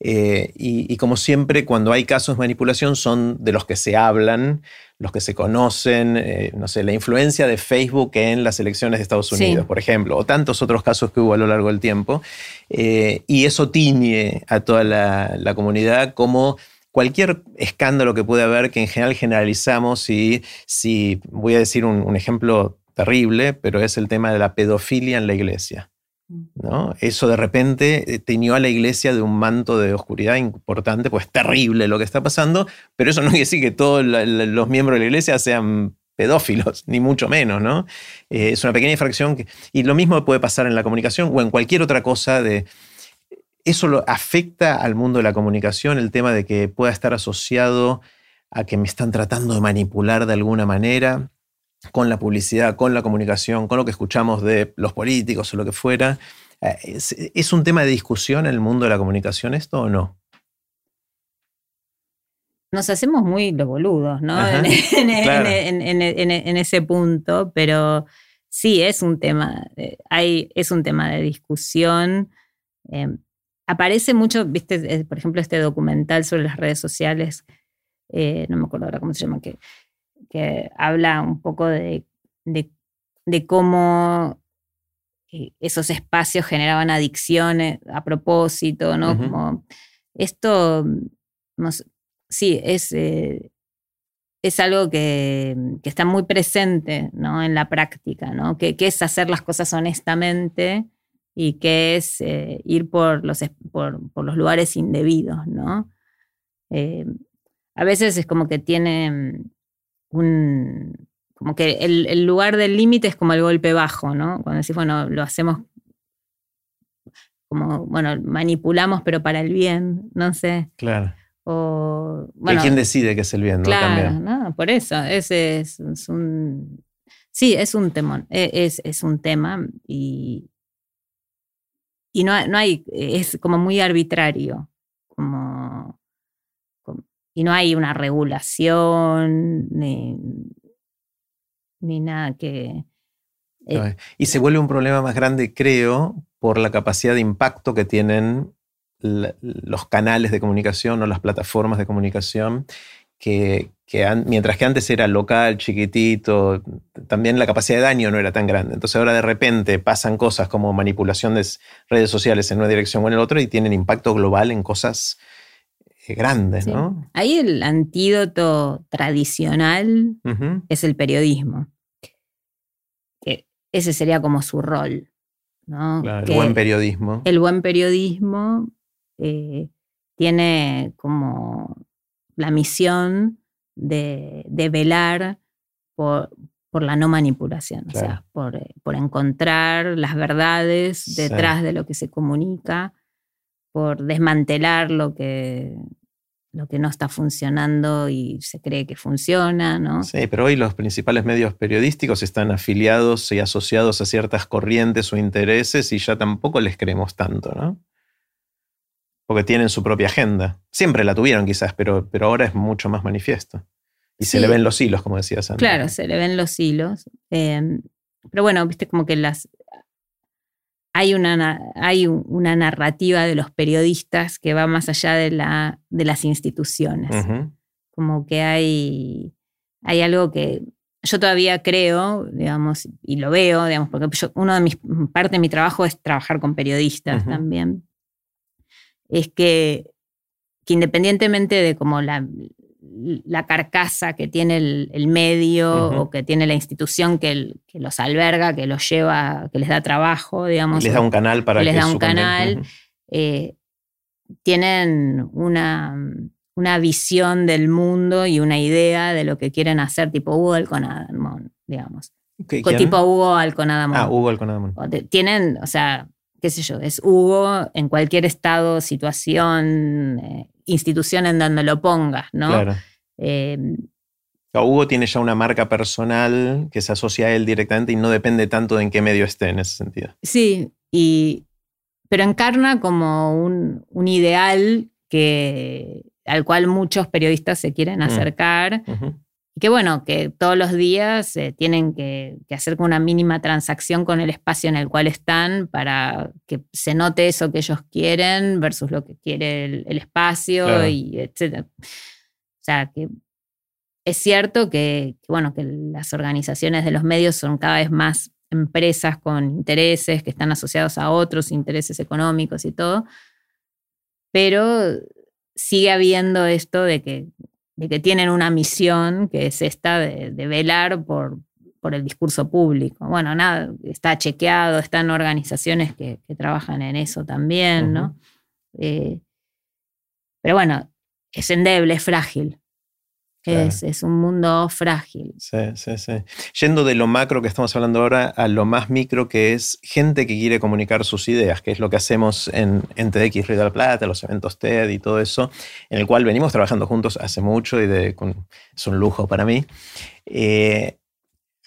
Eh, y, como siempre, cuando hay casos de manipulación son de los que se hablan, los que se conocen, eh, no sé, la influencia de Facebook en las elecciones de Estados Unidos, por ejemplo, o tantos otros casos que hubo a lo largo del tiempo. Eh, y eso tiñe a toda la, comunidad como cualquier escándalo que pueda haber que en general generalizamos y si voy a decir un ejemplo terrible, pero es el tema de la pedofilia en la iglesia. ¿No? Eso de repente eh, teñió a la iglesia de un manto de oscuridad importante, pues terrible lo que está pasando, pero eso no quiere decir que todos los miembros de la iglesia sean pedófilos, *laughs* ni mucho menos, ¿no? Eh, es una pequeña fracción y lo mismo puede pasar en la comunicación o en cualquier otra cosa de... Eso afecta al mundo de la comunicación, el tema de que pueda estar asociado a que me están tratando de manipular de alguna manera con la publicidad, con la comunicación, con lo que escuchamos de los políticos o lo que fuera. Eh, ¿Es, un tema de discusión en el mundo de la comunicación esto o no? Nos hacemos muy los boludos, ¿no? *laughs* En, ese punto, pero sí es un tema, eh, hay, es un tema de discusión. Em, aparece mucho, viste, por ejemplo, este documental sobre las redes sociales, eh, no me acuerdo ahora cómo se llama, que que habla un poco de, cómo eh, esos espacios generaban adicciones a propósito, ¿no? Como esto, sí, es, eh, es algo que, está muy presente ¿no? en la práctica, ¿no? Que, es hacer las cosas honestamente y que es eh, ir por los, por, los lugares indebidos, ¿no? a veces es como que tiene un, como que el, lugar del límite es como el golpe bajo, ¿no? Cuando decís, bueno, lo hacemos como, bueno, manipulamos pero para el bien, no sé. Claro. O, bueno, quién decide que es el bien? Claro, ¿no? por eso, ese es, un... Sí, es un temón, e, es, es un tema y, y no, no hay, es como muy arbitrario, como y no hay una regulación ni, nada que... Eh, y se vuelve un problema más grande, creo, por la capacidad de impacto que tienen los canales de comunicación o las plataformas de comunicación, que, mientras que antes era local, chiquitito, también la capacidad de daño no era tan grande. Entonces ahora de repente pasan cosas como manipulación de redes sociales en una dirección o en el otro y tienen impacto global en cosas grande, ¿no? Ahí el antídoto tradicional es el periodismo. ese sería como su rol. ¿no? el buen periodismo. El buen periodismo eh, tiene como la misión de, velar por, la no manipulación, o sea, por, por, encontrar las verdades detrás de lo que se comunica por desmantelar lo que, lo que no está funcionando y se cree que funciona, ¿no? Sí, pero hoy los principales medios periodísticos están afiliados y asociados a ciertas corrientes o intereses y ya tampoco les creemos tanto, ¿no? Porque tienen su propia agenda. Siempre la tuvieron quizás, pero, pero ahora es mucho más manifiesto. Y se le ven los hilos, como decías antes. Claro, se le ven los hilos. Em, pero bueno, viste como que las, hay una, hay una narrativa de los periodistas que va más allá de, la, de las instituciones. Como que hay, hay algo que yo todavía creo, digamos, y lo veo, digamos, porque uno de mis, parte de mi trabajo es trabajar con periodistas también, es que, que, independientemente de como la, la carcasa que tiene el, medio o que tiene la institución que, los alberga, que los lleva, que les da trabajo, digamos. Les da un canal para que les da un canal. Eh, tienen una, una visión del mundo y una idea de lo que quieren hacer, tipo Hugo Alconadamón, digamos. Tipo Hugo Alconadamón. Ah, Hugo Alconadamón. Tienen, o sea, qué sé yo, es Hugo en cualquier estado, situación, eh, institución en donde lo pongas, ¿no? Claro. Em, Hugo tiene ya una marca personal que se asocia a él directamente y no depende tanto de en qué medio esté en ese sentido. Sí, y, pero encarna como un, ideal que, al cual muchos periodistas se quieren mm. acercar. Y que bueno, que todos los días eh, tienen que, hacer una mínima transacción con el espacio en el cual están para que se note eso que ellos quieren versus lo que quiere el, espacio y etc. O sea, que es cierto que, bueno, que las organizaciones de los medios son cada vez más empresas con intereses que están asociados a otros intereses económicos y todo, pero sigue habiendo esto de que de que tienen una misión que es esta de, velar por, por, el discurso público. Bueno, nada, está chequeado, están organizaciones que, trabajan en eso también, ¿no? Eh, pero bueno, es endeble, es frágil. Es, un mundo frágil. Sí, sí, sí. Yendo de lo macro que estamos hablando ahora a lo más micro, que es gente que quiere comunicar sus ideas, que es lo que hacemos en, en TEDx Río de la Plata, los eventos TED y todo eso, en el cual venimos trabajando juntos hace mucho y de, es un lujo para mí. Eh,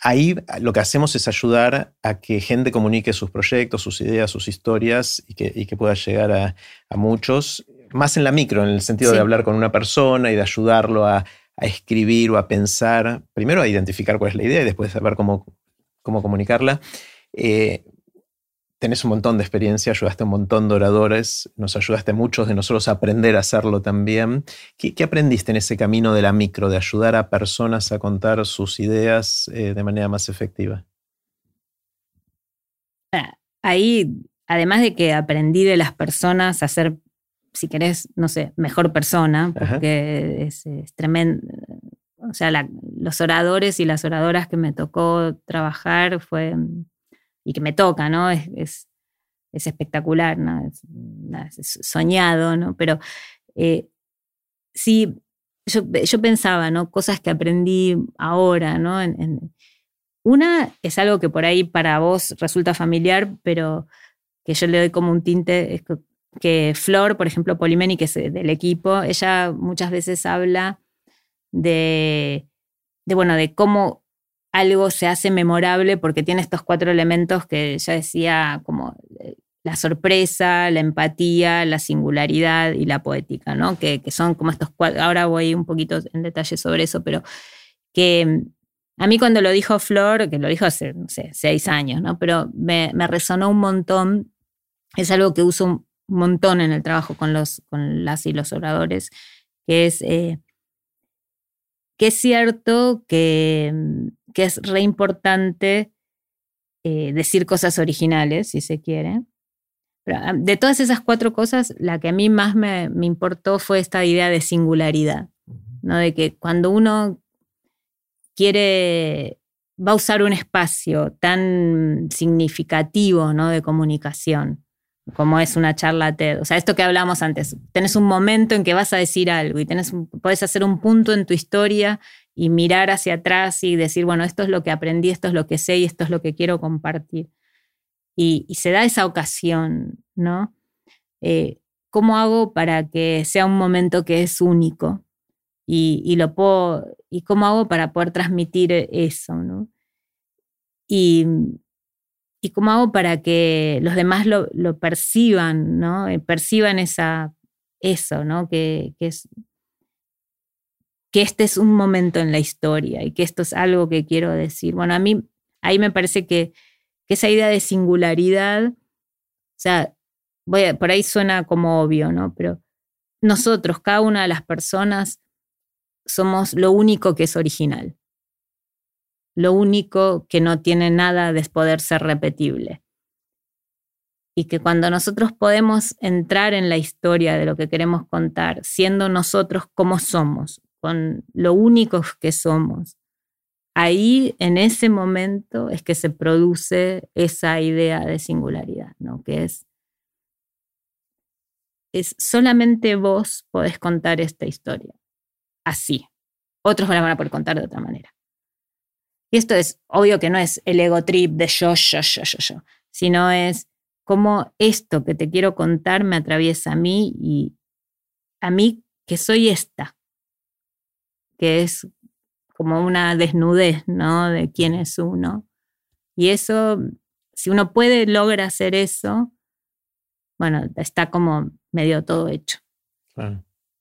ahí lo que hacemos es ayudar a que gente comunique sus proyectos, sus ideas, sus historias y que, y que pueda llegar a, a, muchos, más en la micro, en el sentido de hablar con una persona y de ayudarlo a, a escribir o a pensar, primero a identificar cuál es la idea y después saber cómo, cómo comunicarla. Eh, tenés un montón de experiencia, ayudaste a un montón de oradores, nos ayudaste a muchos de nosotros a aprender a hacerlo también. ¿Qué, aprendiste en ese camino de la micro, de ayudar a personas a contar sus ideas eh, de manera más efectiva? Ah, ahí, además de que aprendí de las personas a ser si querés, no sé, mejor persona, porque es, tremendo. O sea, los oradores y las oradoras que me tocó trabajar fue, y que me toca, ¿no? Es, es, espectacular, ¿no? Es, soñado, ¿no? Pero eh, sí, yo, pensaba, ¿no? Cosas que aprendí ahora, ¿no? una es algo que por ahí para vos resulta familiar, pero que yo le doy como un tinte, que Flor, por ejemplo, Polimeni, que es del equipo, ella muchas veces habla de, bueno, de cómo algo se hace memorable porque tiene estos cuatro elementos que ya decía, como eh, la sorpresa, la empatía, la singularidad y la poética, ¿no? Que, son como estos cuatro, ahora voy un poquito en detalle sobre eso, pero que mm, a mí cuando lo dijo Flor, que lo dijo hace, no sé, seis años, ¿no? Pero me, me resonó un montón, es algo que uso un montón en el trabajo con, los, con las y los oradores, que es eh, que es cierto que, mm, que es re importante eh, decir cosas originales, si se quiere. Pero ah, de todas esas cuatro cosas, la que a mí más me, me importó fue esta idea de singularidad, ¿no? de que cuando uno quiere, va a usar un espacio tan significativo ¿no? de comunicación, como es una charla TED. O sea, esto que hablamos antes, tenés un momento en que vas a decir algo y tenés, podés hacer un punto en tu historia y mirar hacia atrás y decir, bueno, esto es lo que aprendí, esto es lo que sé y esto es lo que quiero compartir. Y, se da esa ocasión, ¿no? Eh, ¿Cómo hago para que sea un momento que es único? Y, y, lo puedo, ¿Y cómo hago para poder transmitir eso, ¿no? Y, y cómo hago para que los demás lo, perciban, ¿no? Eh, perciban esa, eso, ¿no? Que, es, que este es un momento en la historia y que esto es algo que quiero decir. Bueno, a mí ahí me parece que, esa idea de singularidad, o sea, voy por ahí suena como obvio, ¿no? Pero nosotros, cada una de las personas, somos lo único que es original lo único que no tiene nada de poder ser repetible. Y que cuando nosotros podemos entrar en la historia de lo que queremos contar, siendo nosotros como somos, con lo únicos que somos. Ahí, en ese momento, es que se produce esa idea de singularidad, ¿no? Que es, es solamente vos podés contar esta historia. Así. Otros la van a poder contar de otra manera. Y esto es obvio que no es el ego trip de yo, yo, yo, yo, yo, sino es cómo esto que te quiero contar me atraviesa a mí y a mí que soy esta, que es como una desnudez, ¿no? De quién es uno. Y eso, si uno puede, logra hacer eso, bueno, está como medio todo hecho.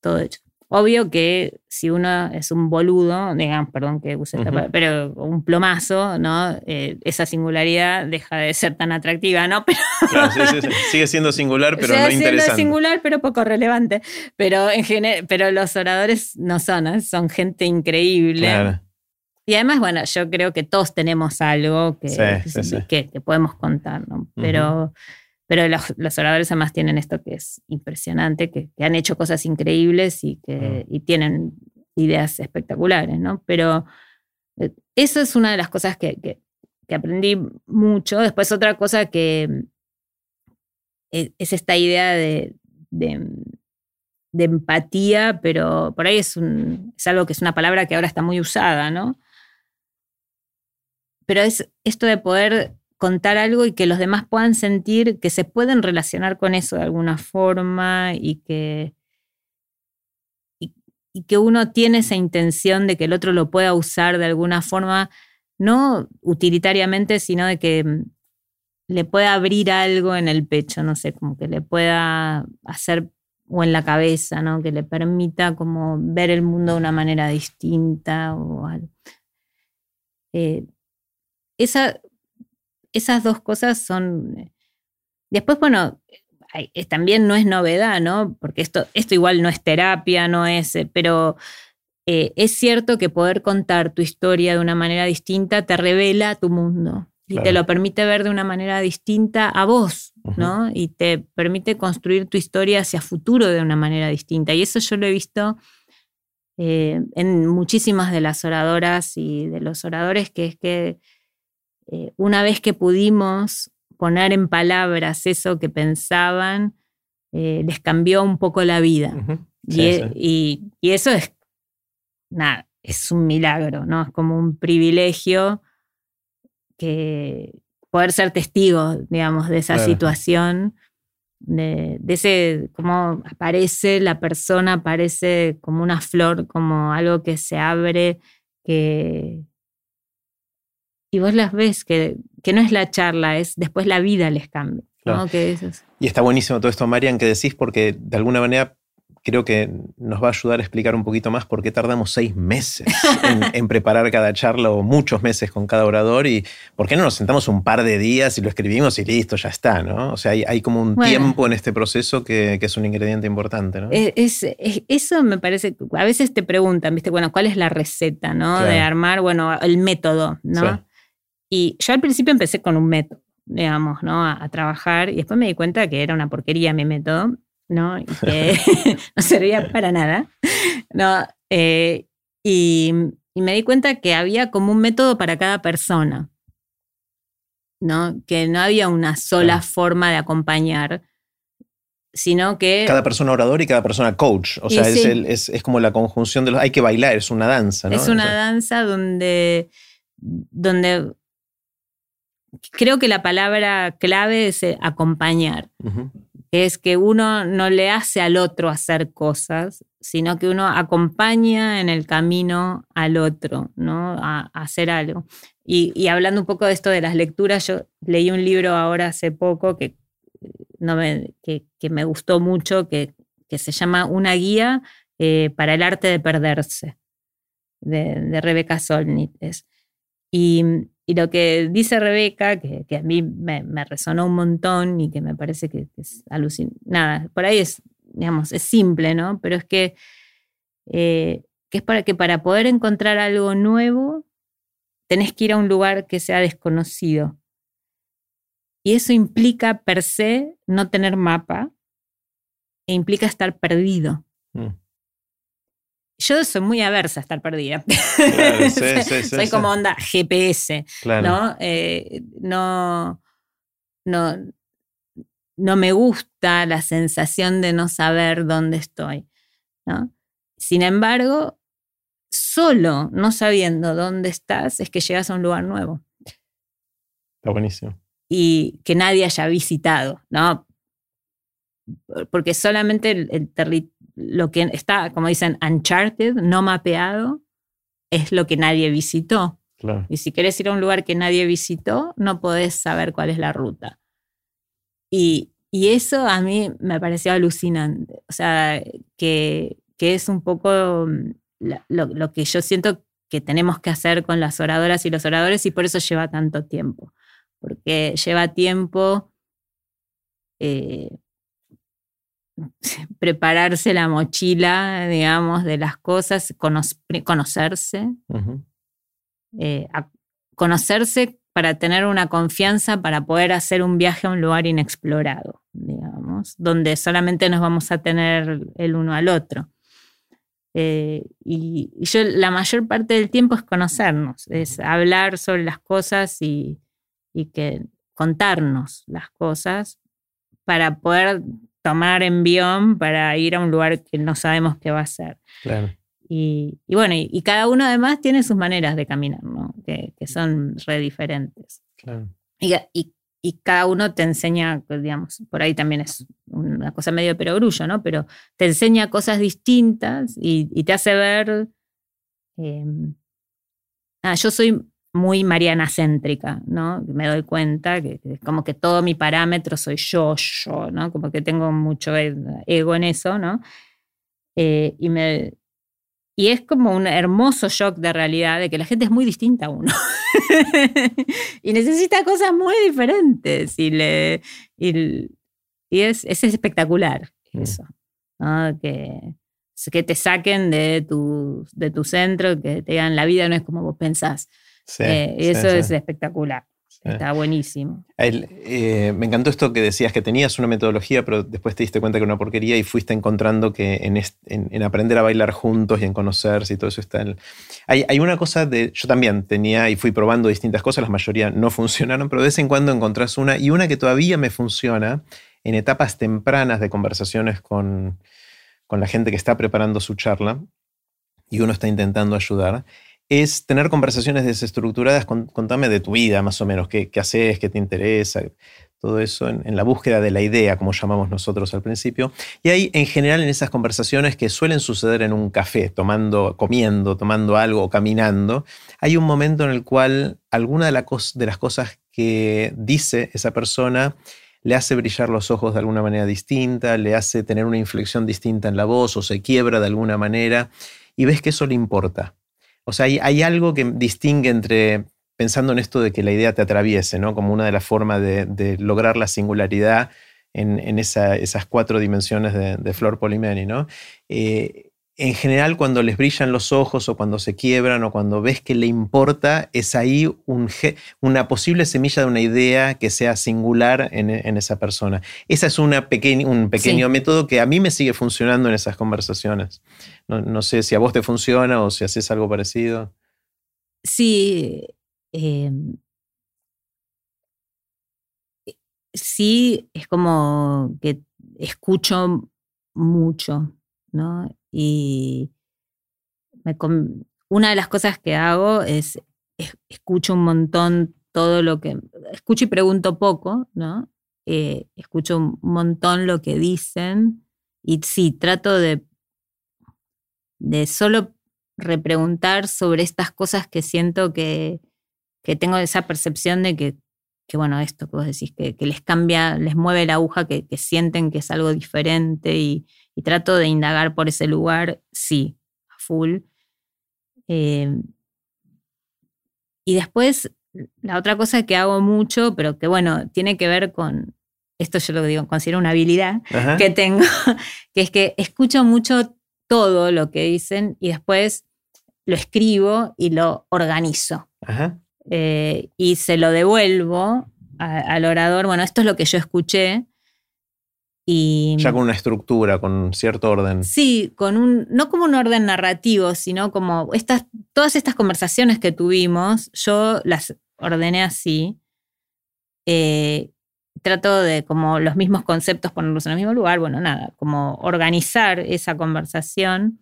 Todo hecho. Obvio que si uno es un boludo, digamos, perdón que use esta palabra, pero un plomazo, ¿no? Eh, esa singularidad deja de ser tan atractiva, ¿no? *laughs* Pero claro, sí, sí, sigue siendo singular, pero no interesante. Sigue singular, pero poco relevante. Pero, en pero los oradores no son, ¿eh? son gente increíble. Claro. Y además, bueno, yo creo que todos tenemos algo que, que, podemos contar, ¿no? Pero... Pero los, oradores además tienen esto que es impresionante, que, han hecho cosas increíbles y que mm. tienen ideas espectaculares, ¿no? Pero eh, eso es una de las cosas que, aprendí mucho. Después otra cosa que eh, es, esta idea de, empatía, pero por ahí es, un, es algo que es una palabra que ahora está muy usada, ¿no? Pero es esto de poder contar algo y que los demás puedan sentir que se pueden relacionar con eso de alguna forma y que, y, que uno tiene esa intención de que el otro lo pueda usar de alguna forma, no utilitariamente, sino de que mm, le pueda abrir algo en el pecho, no sé, como que le pueda hacer o en la cabeza, ¿no? Que le permita como ver el mundo de una manera distinta o algo. Eh, esa, esas dos cosas son... Eh, después, bueno, también no es novedad, ¿no? Porque esto, esto igual no es terapia, no es, eh, pero eh, es cierto que poder contar tu historia de una manera distinta te revela tu mundo y te lo permite ver de una manera distinta a vos, ¿no? Y te permite construir tu historia hacia futuro de una manera distinta. Y eso yo lo he visto en muchísimas de las oradoras y de los oradores, que es que eh, una vez que pudimos poner en palabras eso que pensaban, eh, les cambió un poco la vida. E, y, eso es, nada, es un milagro, ¿no? Es como un privilegio que poder ser testigo, digamos, de esa situación, de, de, ese, cómo aparece la persona, aparece como una flor, como algo que se abre, que, y vos las ves que, que no es la charla, es después la vida les cambia. Y está buenísimo todo esto, Marian, que decís, porque de alguna manera creo que nos va a ayudar a explicar un poquito más por qué tardamos seis meses *laughs* en, preparar cada charla o muchos meses con cada orador y por qué no nos sentamos un par de días y lo escribimos y listo, ya está, ¿no? O sea, hay, como un tiempo en este proceso que, es un ingrediente importante, ¿no? Es, eso me parece, a veces te preguntan, ¿viste? Bueno, ¿cuál es la receta, ¿no? De armar, bueno, el método, ¿no? Y yo al principio empecé con un método, digamos, ¿no? A, trabajar y después me di cuenta que era una porquería mi método, ¿no? Y que *laughs* *laughs* no servía para nada, ¿no? Eh, y, me di cuenta que había como un método para cada persona, ¿no? Que no había una sola forma de acompañar, sino que... Cada persona orador y cada persona coach. O sea, es, es, como la conjunción de los... Hay que bailar, es una danza, ¿no? Es una danza donde, donde creo que la palabra clave es eh, acompañar. Es que uno no le hace al otro hacer cosas, sino que uno acompaña en el camino al otro, ¿no? A, hacer algo. Y, hablando un poco de esto de las lecturas, yo leí un libro ahora hace poco que, no me, que, me gustó mucho, que, que, se llama Una guía eh, para el arte de perderse, de, de Rebeca Solnit. Y, y lo que dice Rebeca, que, a mí me, resonó un montón y que me parece que, es alucinante, nada, por ahí es, digamos, es simple, ¿no? Pero es que, eh, que es para que para poder encontrar algo nuevo, tenés que ir a un lugar que sea desconocido. Y eso implica per se no tener mapa e implica estar perdido. Mm. Yo soy muy aversa a estar perdida. *laughs* *laughs* soy como onda GPS, ¿no? Eh, ¿no? no, no, me gusta la sensación de no saber dónde estoy, ¿no? Sin embargo, solo no sabiendo dónde estás es que llegas a un lugar nuevo. Está buenísimo. Y que nadie haya visitado, ¿no? Porque solamente el territorio lo que está, como dicen, uncharted, no mapeado, es lo que nadie visitó. Y si quieres ir a un lugar que nadie visitó, no podés saber cuál es la ruta. Y, eso a mí me pareció alucinante. O sea, que, es un poco mm, lo, que yo siento que tenemos que hacer con las oradoras y los oradores y por eso lleva tanto tiempo. Porque lleva tiempo eh, *laughs* prepararse la mochila, digamos, de las cosas, conocerse, eh, conocerse para tener una confianza para poder hacer un viaje a un lugar inexplorado, digamos, donde solamente nos vamos a tener el uno al otro. Eh, y, yo la mayor parte del tiempo es conocernos, es hablar sobre las cosas y, y que contarnos las cosas para poder tomar envión para ir a un lugar que no sabemos qué va a ser. Claro. Y, bueno, y, cada uno además tiene sus maneras de caminar, ¿no? Que, son re diferentes. Claro. Y, y, cada uno te enseña, pues, digamos, por ahí también es una cosa medio perogrullo, ¿no? Pero te enseña cosas distintas y, te hace ver. Eh, yo soy muy mariana céntrica, ¿no? Me doy cuenta que, como que todo mi parámetro soy yo, yo, ¿no? Como que tengo mucho e, ego en eso, ¿no? Eh, y, me, y es como un hermoso shock de realidad de que la gente es muy distinta a uno. *laughs* y necesita cosas muy diferentes. Y, le, y, es, es, espectacular mm. eso, ¿no? Que, que te saquen de tu, de tu centro, que te digan la vida no es como vos pensás. Eh, eso es espectacular. Está buenísimo. Eh, me encantó esto que decías que tenías una metodología, pero después te diste cuenta que era una porquería y fuiste encontrando que en, aprender a bailar juntos y en conocerse y todo eso está. hay, hay, una cosa de. Yo también tenía y fui probando distintas cosas, la mayoría no *laughs* funcionaron, pero de vez en cuando encontrás una y una que todavía me funciona en etapas tempranas de conversaciones con, con la gente que está preparando su charla y uno está intentando ayudar es tener conversaciones desestructuradas. contame de tu vida, más o menos, qué, haces, qué te interesa, todo eso en, la búsqueda de la idea, como llamamos nosotros al principio. Y hay, en general, en esas conversaciones que suelen suceder en un café, tomando, comiendo, tomando algo caminando, hay un momento en el cual alguna de las cosas que dice esa persona le hace brillar los ojos de alguna manera distinta, le hace tener una inflexión distinta en la voz o se quiebra de alguna manera y ves que eso le importa. O sea, hay, algo que distingue entre, pensando en esto de que la idea te atraviese, ¿no? Como una de las formas de, lograr la singularidad en, esas cuatro dimensiones de, Flor Polimeni, ¿no? Eh, en general, cuando les brillan los ojos o cuando se quiebran o cuando ves que le importa, es ahí una posible semilla de una idea que sea singular en, esa persona. Ese es una un pequeño método que a mí me sigue funcionando en esas conversaciones. No, sé si a vos te funciona o si haces algo parecido. Sí. Em, sí, es como que escucho mucho, ¿no? Y una de las cosas que hago es, escucho un montón todo lo que, escucho y pregunto poco, ¿no? Eh, escucho un montón lo que dicen y sí, trato de de solo repreguntar sobre estas cosas que siento que, tengo esa percepción de que, bueno, esto que vos decís, que, les cambia, les mueve la aguja, que, sienten que es algo diferente y, trato de indagar por ese lugar, sí, a full. Em, y después, la otra cosa que hago mucho, pero que bueno, tiene que ver con, esto yo lo digo, considero una habilidad que tengo, *laughs* que es que escucho mucho todo lo que dicen y después lo escribo y lo organizo. Eh, y se lo devuelvo al orador. Bueno, esto es lo que yo escuché Y, ya con una estructura, con cierto orden. Sí, con un, no como un orden narrativo, sino como estas, todas estas conversaciones que tuvimos, yo las ordené así. Eh, trato de como los mismos conceptos ponerlos en el mismo lugar, bueno, nada, como organizar esa conversación.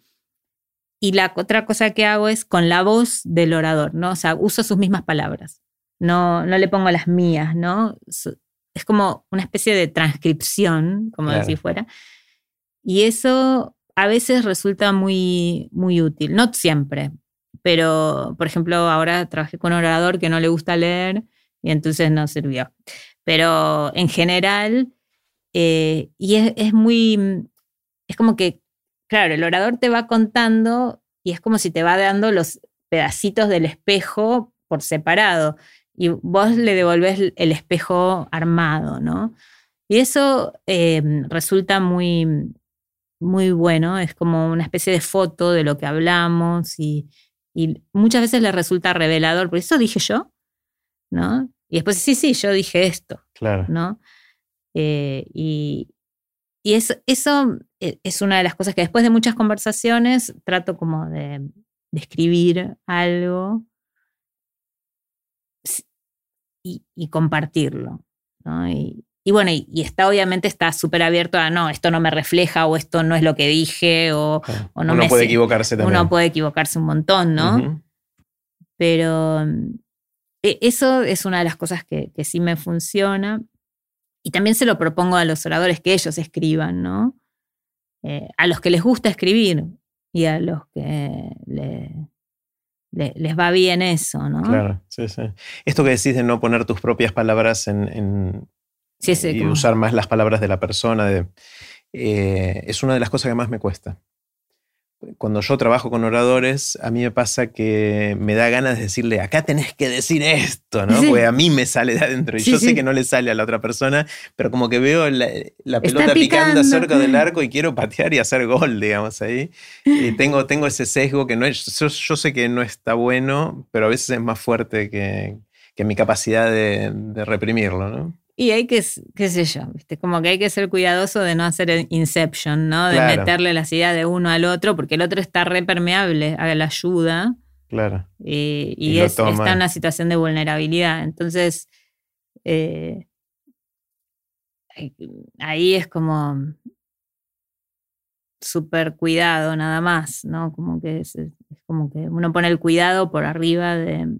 Y la otra cosa que hago es con la voz del orador, ¿no? O sea, uso sus mismas palabras, no, no le pongo las mías, ¿no? Es como una especie de transcripción, como si fuera. Y eso a veces resulta muy, muy útil, no siempre, pero por ejemplo, ahora trabajé con un orador que no le gusta leer y entonces no sirvió. Pero en general, eh, y es, muy, es como que, claro, el orador te va contando y es como si te va dando los pedacitos del espejo por separado y vos le devolvés el espejo armado, ¿no? Y eso eh, resulta muy, muy bueno, es como una especie de foto de lo que hablamos y, y muchas veces le resulta revelador, por eso dije yo, ¿no? Y después, sí, sí, yo dije esto. Claro. ¿No? Eh, y, y eso, eso e, es una de las cosas que después de muchas conversaciones trato como de, escribir algo y, compartirlo. ¿no? Y, bueno, y, está obviamente está súper abierto a no, esto no me refleja o esto no es lo que dije o, no uno puede equivocarse también. Uno puede equivocarse un montón, ¿no? Pero eso es una de las cosas que, sí me funciona. Y también se lo propongo a los oradores que ellos escriban, ¿no? Eh, a los que les gusta escribir y a los que les va bien eso, ¿no? Claro, sí, sí. Esto que decís de no poner tus propias palabras en, y usar más las palabras de la persona, eh, es una de las cosas que más me cuesta cuando yo trabajo con oradores, a mí me pasa que me da ganas de decirle, acá tenés que decir esto, ¿no? Porque a mí me sale de adentro y yo sé que no le sale a la otra persona, pero como que veo la, pelota picando cerca del *laughs* arco y quiero patear y hacer gol, digamos, ahí. Y tengo, tengo ese sesgo que no es, yo, sé que no está bueno, pero a veces es más fuerte que, mi capacidad de, de reprimirlo, ¿no? Y hay que, qué sé yo, ¿viste? como que hay que ser cuidadoso de no hacer inception, ¿no? De meterle las ideas de uno al otro, porque el otro está re permeable a la ayuda. Claro. Y, está en una situación de vulnerabilidad. Entonces, eh, ahí es como súper cuidado nada más, ¿no? Como que es, como que uno pone el cuidado por arriba de,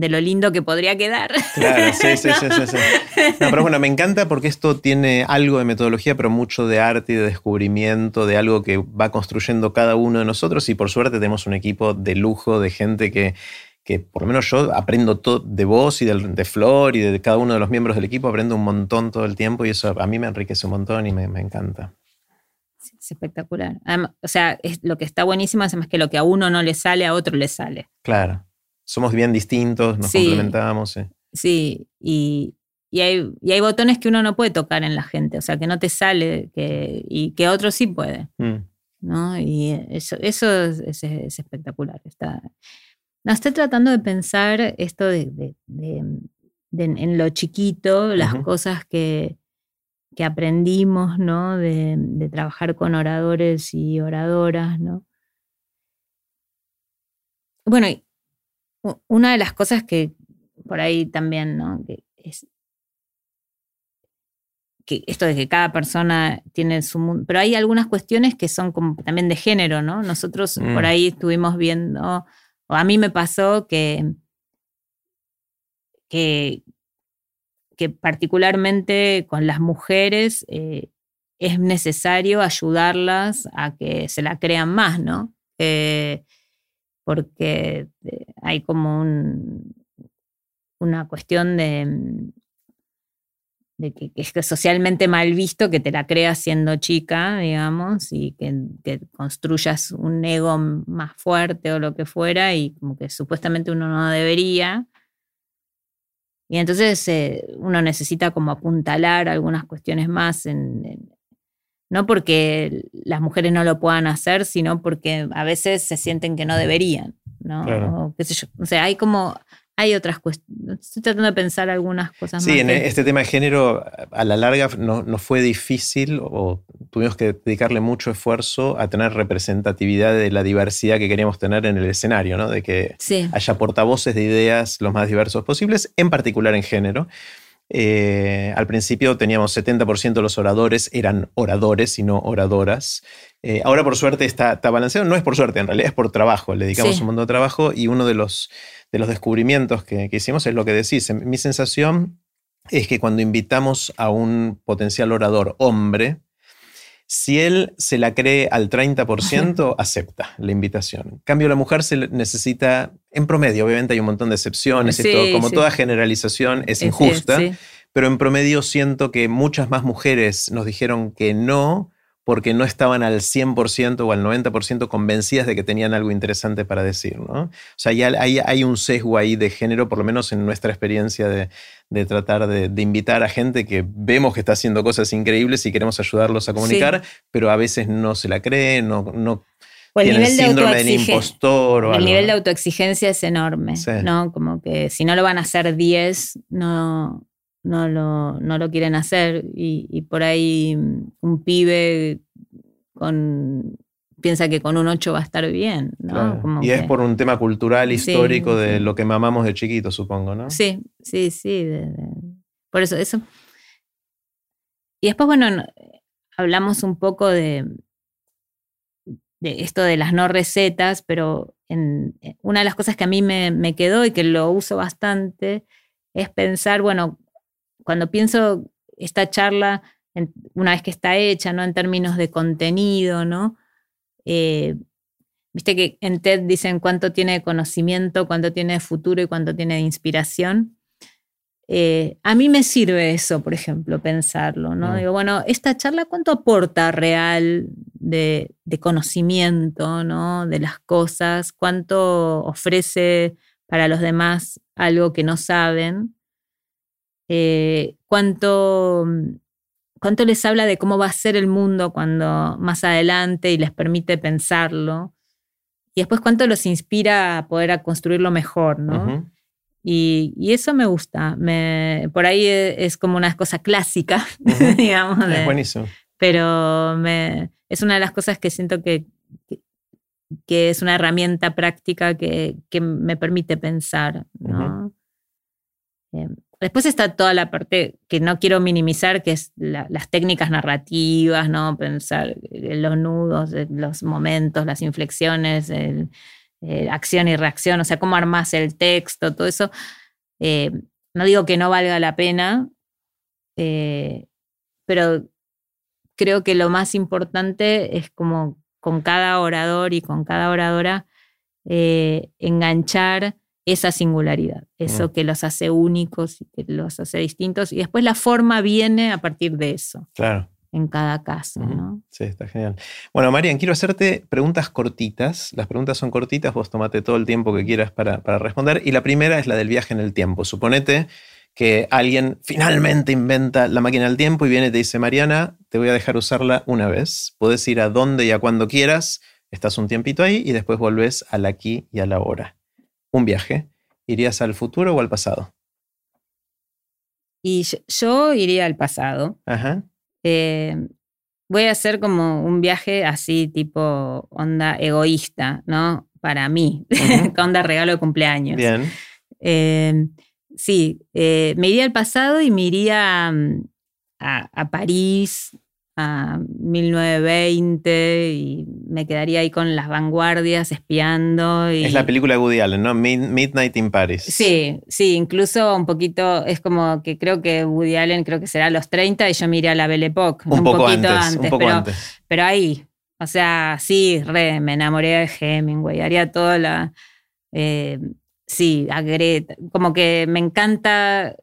de lo lindo que podría quedar. Claro, *laughs* sí, sí, sí, sí, No, pero bueno, me encanta porque esto tiene algo de metodología, pero mucho de arte y de descubrimiento, de algo que va construyendo cada uno de nosotros y por suerte tenemos un equipo de lujo, de gente que, que por lo menos yo aprendo todo de vos y de, Flor y de cada uno de los miembros del equipo, aprendo un montón todo el tiempo y eso a mí me enriquece un montón y me, encanta. es espectacular. o sea, es, lo que está buenísimo es que lo que a uno no le sale, a otro le sale. Claro somos bien distintos, nos complementamos. Sí, y, hay, hay, botones que uno no puede tocar en la gente, o sea, que no te sale que, y que otro sí puede. Mm. ¿no? Y eso, eso es, espectacular. Está, no, estoy tratando de pensar esto de, en lo chiquito, las cosas que, que aprendimos, ¿no? De, de, trabajar con oradores y oradoras, ¿no? Bueno, una de las cosas que por ahí también, ¿no? Que es que esto de que cada persona tiene su mundo, pero hay algunas cuestiones que son como también de género, ¿no? Nosotros por mm. ahí estuvimos viendo, o a mí me pasó que, que, que particularmente con las mujeres eh, es necesario ayudarlas a que se la crean más, ¿no? Eh, porque eh, hay como una cuestión de, mm, que, es socialmente mal visto que te la creas siendo chica, digamos, y que, construyas un ego más fuerte o lo que fuera, y como que supuestamente uno no debería. Y entonces eh, uno necesita como apuntalar algunas cuestiones más en, no porque las mujeres no lo puedan hacer, sino porque a veces se sienten que no deberían, ¿no? O, qué sé yo. O sea, hay como, hay otras cuestiones. Estoy tratando de pensar algunas cosas sí, más. Sí, en este tema de género, a la larga nos no fue difícil o tuvimos que dedicarle mucho esfuerzo a tener representatividad de la diversidad que queríamos tener en el escenario, ¿no? De que haya portavoces de ideas los más diversos posibles, en particular en género. Eh, al principio teníamos 70% de los oradores eran oradores y no oradoras. Eh, ahora por suerte está, está, balanceado, no es por suerte, en realidad es por trabajo, le dedicamos un montón de trabajo y uno de los, de los descubrimientos que, que hicimos es lo que decís. Mi sensación es que cuando invitamos a un potencial orador hombre, si él se la cree al 30%, acepta la invitación. En cambio, la mujer se necesita, en promedio, obviamente hay un montón de excepciones y todo, como toda generalización es injusta, pero en promedio siento que muchas más mujeres nos dijeron que no porque no estaban al 100% o al 90% convencidas de que tenían algo interesante para decir. ¿no? O sea, ya hay, hay, un sesgo ahí de género, por lo menos en nuestra experiencia de, de tratar de, invitar a gente que vemos que está haciendo cosas increíbles y queremos ayudarlos a comunicar, pero a veces no se la creen, no, no o el nivel síndrome de del impostor. O el nivel de autoexigencia es enorme, ¿no? Como que si no lo van a hacer 10, no, no lo, no lo quieren hacer y, por ahí un pibe con piensa que con un 8 va a estar bien, ¿no? y es por un tema cultural, histórico de lo que mamamos de chiquito, supongo, ¿no? Sí, sí, sí. por eso, eso. Y después, bueno, hablamos un poco de, de esto de las no recetas, pero en, una de las cosas que a mí me, me quedó y que lo uso bastante es pensar, bueno, cuando pienso esta charla, una vez que está hecha, ¿no? En términos de contenido, ¿no? Eh, viste que en TED dicen cuánto tiene conocimiento, cuánto tiene futuro y cuánto tiene de inspiración. Eh, a mí me sirve eso, por ejemplo, pensarlo, ¿no? Mm. Digo, bueno, esta charla, ¿cuánto aporta real de, conocimiento, ¿no? De las cosas, cuánto ofrece para los demás algo que no saben, eh, cuánto, cuánto les habla de cómo va a ser el mundo cuando más adelante y les permite pensarlo. Y después cuánto los inspira a poder a construirlo mejor, ¿no? y, eso me gusta. Me, por ahí es, como una cosa clásica, *laughs* digamos. es buenísimo. Pero me, es una de las cosas que siento que, que, es una herramienta práctica que, que me permite pensar, ¿no? Después está toda la parte que no quiero minimizar, que es las técnicas narrativas, ¿no? Pensar los nudos, los momentos, las inflexiones, acción y reacción, o sea, cómo armas el texto, todo eso. Eh, no digo que no valga la pena, eh, pero creo que lo más importante es como con cada orador y con cada oradora eh, enganchar esa singularidad, eso mm. que los hace únicos y que los hace distintos. Y después la forma viene a partir de eso. Claro. En cada caso, ¿no? Sí, está genial. Bueno, Marian, quiero hacerte preguntas cortitas. Las preguntas son cortitas, vos tomate todo el tiempo que quieras para, para responder. Y la primera es la del viaje en el tiempo. Suponete que alguien finalmente inventa la máquina del tiempo y viene y te dice, Mariana, te voy a dejar usarla una vez. Puedes ir a donde y a cuando quieras, estás un tiempito ahí y después volvés al aquí y a la hora un viaje, ¿irías al futuro o al pasado? Y yo, iría al pasado. Ajá. Eh, voy a hacer como un viaje así, tipo onda egoísta, ¿no? Para mí, *laughs* onda regalo de cumpleaños. Bien. Eh, sí, eh, me iría al pasado y me iría mm, a, a París, a 1920 y me quedaría ahí con las vanguardias espiando. Es la película de Woody Allen, ¿no? Midnight in Paris. Sí, sí, incluso un poquito, es como que creo que Woody Allen creo que será a los 30 y yo miré a la Belle Époque. Un, poco poquito antes, un poco pero, antes. pero ahí, o sea, sí, re, me enamoré de Hemingway, haría toda la... Eh, sí, a Greta, como que me encanta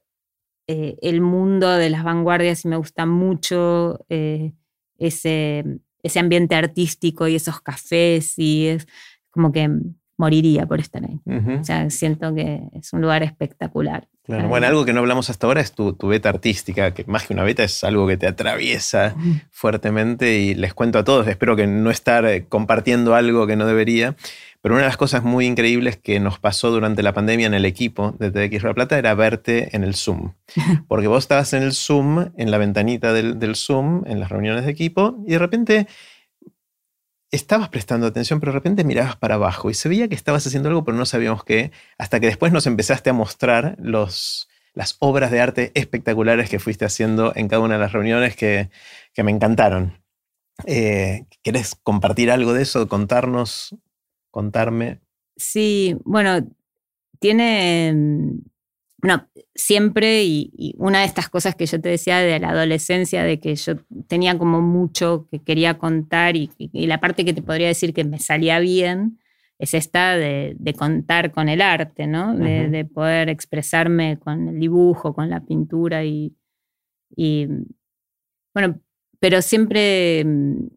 eh, el mundo de las vanguardias y me gusta mucho eh, ese, ese ambiente artístico y esos cafés y es como que moriría por estar ahí. O sea, siento que es un lugar espectacular. Claro. Bueno, algo que no hablamos hasta ahora es tu, tu, beta artística, que más que una beta es algo que te atraviesa fuertemente y les cuento a todos, espero que no estar eh, compartiendo algo que no debería, Pero una de las cosas muy increíbles que nos pasó durante la pandemia en el equipo de TDX La Plata era verte en el Zoom. *laughs* Porque vos estabas en el Zoom, en la ventanita del, del Zoom, en las reuniones de equipo, y de repente estabas prestando atención, pero de repente mirabas para abajo y se veía que estabas haciendo algo, pero no sabíamos qué, hasta que después nos empezaste a mostrar los, las obras de arte espectaculares que fuiste haciendo en cada una de las reuniones que, me encantaron. Eh, ¿Querés compartir algo de eso, contarnos, contarme? Sí, bueno, tiene bueno, siempre, y, una de estas cosas que yo te decía de la adolescencia, de que yo tenía como mucho que quería contar y, la parte que te podría decir que me salía bien es esta de, contar con el arte, ¿no? De, poder expresarme con el dibujo, con la pintura y, bueno, pero siempre mm,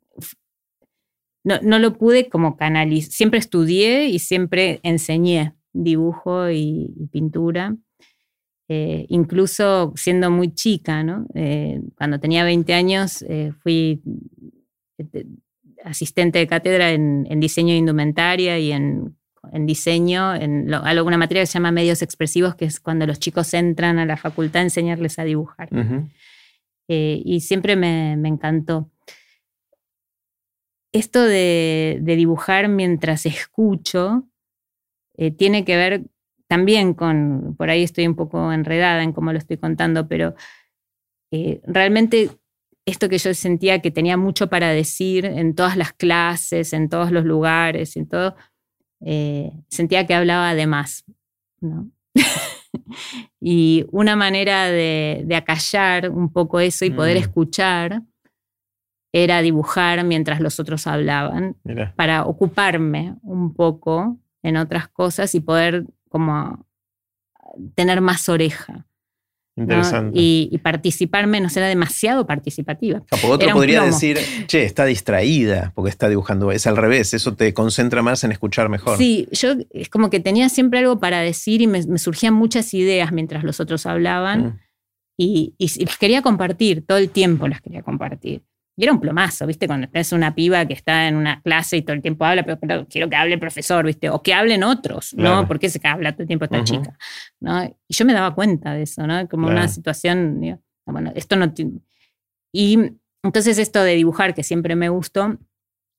no, no, lo pude como canalizar, siempre estudié y siempre enseñé dibujo y pintura. Eh, incluso siendo muy chica, ¿no? Eh, cuando tenía 20 años eh, fui asistente de cátedra en, diseño de indumentaria y en, diseño, en alguna materia que se llama medios expresivos, que es cuando los chicos entran a la facultad a enseñarles a dibujar. y siempre me, encantó. Esto de, de, dibujar mientras escucho tiene que ver también con, por ahí estoy un poco enredada en cómo lo estoy contando, pero eh, realmente esto que yo sentía que tenía mucho para decir en todas las clases, en todos los lugares, en todo, eh, sentía que hablaba de más. *laughs* y una manera de, acallar un poco eso y poder mm. escuchar era dibujar mientras los otros hablaban, para ocuparme un poco en otras cosas y poder como tener más oreja. Interesante. Y, participar menos, era demasiado participativa. O otro podría decir, che, está distraída porque está dibujando. Es al revés, eso te concentra más en escuchar mejor. Sí, yo es como que tenía siempre algo para decir y me, surgían muchas ideas mientras los otros hablaban mm. y, y, las quería compartir, todo el tiempo las quería compartir. Y era un plomazo, ¿viste? Cuando tenés una piba que está en una clase y todo el tiempo habla, pero, quiero que hable el profesor, ¿viste? O que hablen otros, ¿no? ¿Por qué se habla todo el tiempo esta chica? ¿no? Y yo me daba cuenta de eso, ¿no? Como una situación, bueno, esto no... Y entonces esto de dibujar, que siempre me gustó,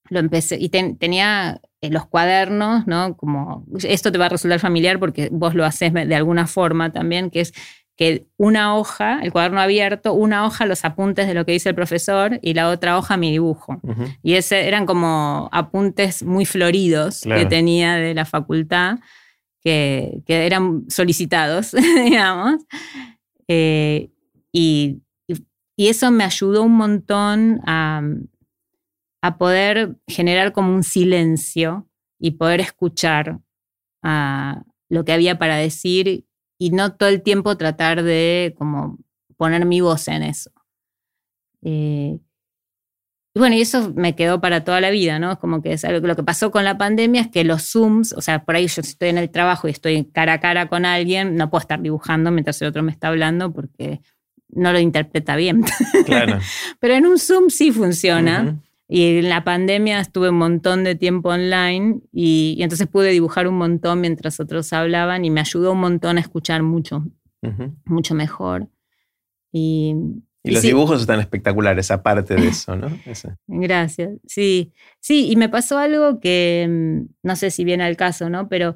lo empecé, y tenía eh, los cuadernos, ¿no? Como, esto te va a resultar familiar porque vos lo haces de alguna forma también, que es que una hoja, el cuaderno abierto, una hoja los apuntes de lo que dice el profesor y la otra hoja mi dibujo. Y ese eran como apuntes muy floridos que tenía de la facultad, que, eran solicitados, *laughs* digamos. Eh, y, eso me ayudó un montón a, a, poder generar como un silencio y poder escuchar a lo que había para decir y no todo el tiempo tratar de como poner mi voz en eso. Eh, y bueno, y eso me quedó para toda la vida, ¿no? Es como que lo que pasó con la pandemia es que los Zooms, o sea, por ahí yo estoy en el trabajo y estoy cara a cara con alguien, no puedo estar dibujando mientras el otro me está hablando porque no lo interpreta bien. Claro. *laughs* Pero en un Zoom sí funciona. Y en la pandemia estuve un montón de tiempo online y, entonces pude dibujar un montón mientras otros hablaban y me ayudó un montón a escuchar mucho, mucho mejor. Y, los dibujos están espectaculares, aparte de eso, ¿no? *laughs* Gracias. Sí, sí, y me pasó algo que mm, no sé si viene al caso, ¿no? Pero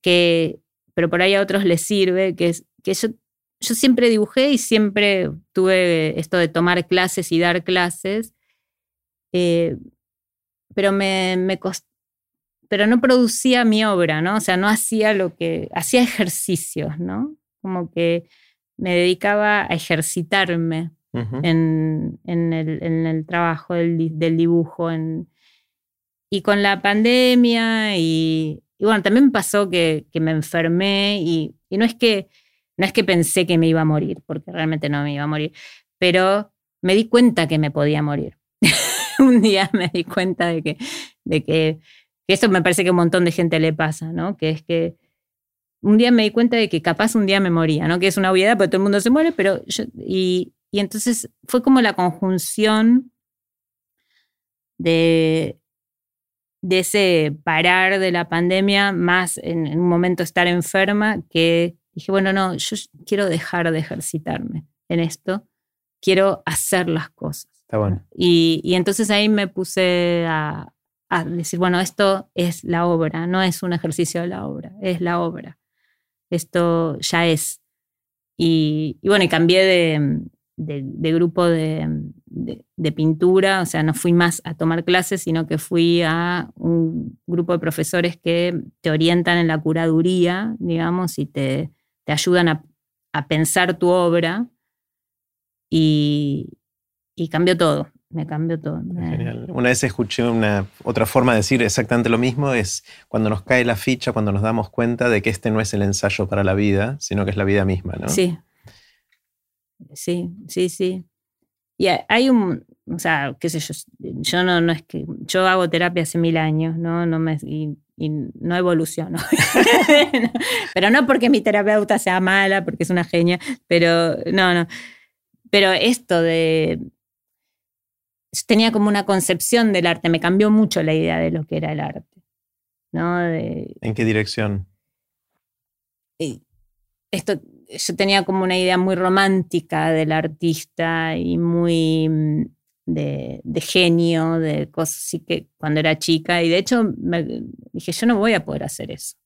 que pero por ahí a otros les sirve, que es que yo, yo siempre dibujé y siempre tuve esto de tomar clases y dar clases eh, pero me, me pero no producía mi obra, ¿no? O sea, no hacía lo que, hacía ejercicios, ¿no? Como que me dedicaba a ejercitarme en, en, el, en, el, trabajo del, del dibujo. En, y con la pandemia y, y bueno, también pasó que, que me enfermé y, y, no, es que, no es que pensé que me iba a morir, porque realmente no me iba a morir, pero me di cuenta que me podía morir. *laughs* un día *laughs* me di cuenta de que, de que, eso me parece que a un montón de gente le pasa, ¿no? Que es que un día me di cuenta de que capaz un día me moría, ¿no? Que es una obviedad, porque todo el mundo se muere, pero y, y entonces fue como la conjunción de, de ese parar de la pandemia, más en, un momento estar enferma, que dije, bueno, no, yo quiero dejar de ejercitarme en esto, quiero hacer las cosas. Está bueno. Y, y entonces ahí me puse a, a, decir, bueno, esto es la obra, no es un ejercicio de la obra, es la obra. Esto ya es. Y, y bueno, y cambié de, de, grupo de, de, pintura, o sea, no fui más a tomar clases, sino que fui a un grupo de profesores que te orientan en la curaduría, digamos, y te, te ayudan a, a, pensar tu obra. Y, y cambió todo, me cambió todo. Genial. Una vez escuché una otra forma de decir exactamente lo mismo, es cuando nos cae la ficha, cuando nos damos cuenta de que este no es el ensayo para la vida, sino que es la vida misma, ¿no? Sí, sí, sí, sí. Y hay un, o sea, qué sé yo, yo no, no es que, yo hago terapia hace mil años, ¿no? no me, y, no evoluciono. *laughs* pero no porque mi terapeuta sea mala, porque es una genia, pero no, no. Pero esto de, tenía como una concepción del arte, me cambió mucho la idea de lo que era el arte. ¿no? ¿En qué dirección? Esto, yo tenía como una idea muy romántica del artista y muy mm, de, genio, de cosas así que cuando era chica. Y de hecho me, dije, yo no voy a poder hacer eso.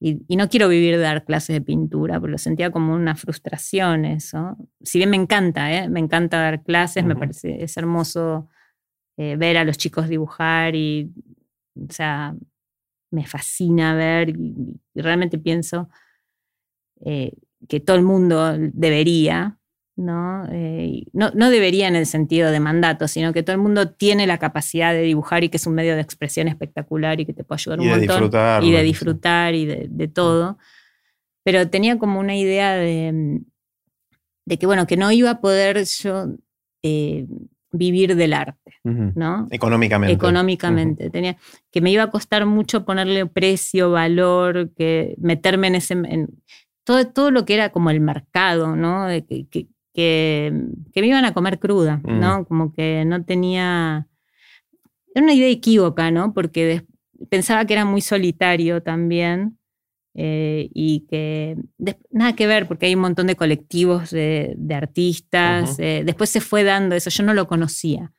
Y, no quiero vivir de dar clases de pintura, porque lo sentía como una frustración eso. Si bien me encanta, ¿eh? me encanta dar clases, me parece, es hermoso eh, ver a los chicos dibujar y, o sea, me fascina ver y, realmente pienso eh, que todo el mundo debería, ¿no? Eh, ¿no? ¿no? debería en el sentido de mandato, sino que todo el mundo tiene la capacidad de dibujar y que es un medio de expresión espectacular y que te puede ayudar un montón. y de disfrutar y de, todo. Pero tenía como una idea de, de, que, bueno, que no iba a poder yo eh, vivir del arte, ¿no? Económicamente. Económicamente. Tenía, que me iba a costar mucho ponerle precio, valor, que meterme en ese... todo, todo lo que era como el mercado, ¿no? De que, que, me iban a comer cruda, ¿no? Mm. Como que no tenía... Era una idea equívoca, ¿no? Porque pensaba que era muy solitario también eh, y que nada que ver, porque hay un montón de colectivos de, artistas. Eh, después se fue dando eso, yo no lo conocía,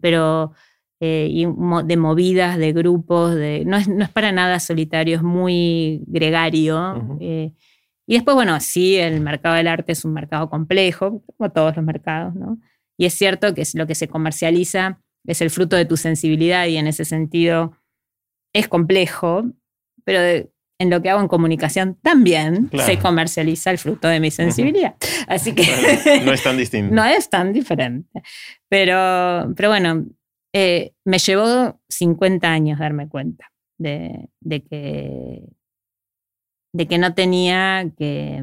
pero eh, y de movidas, de grupos, de, no, es, no es para nada solitario, es muy gregario. Y después, bueno, sí, el mercado del arte es un mercado complejo, como todos los mercados, ¿no? Y es cierto que es lo que se comercializa es el fruto de tu sensibilidad y en ese sentido es complejo, pero en lo que hago en comunicación también se comercializa el fruto de mi sensibilidad. Así que... no es tan distinto. *laughs* no es tan diferente. Pero, pero bueno, eh, me llevó 50 años darme cuenta de, de que de que no tenía que,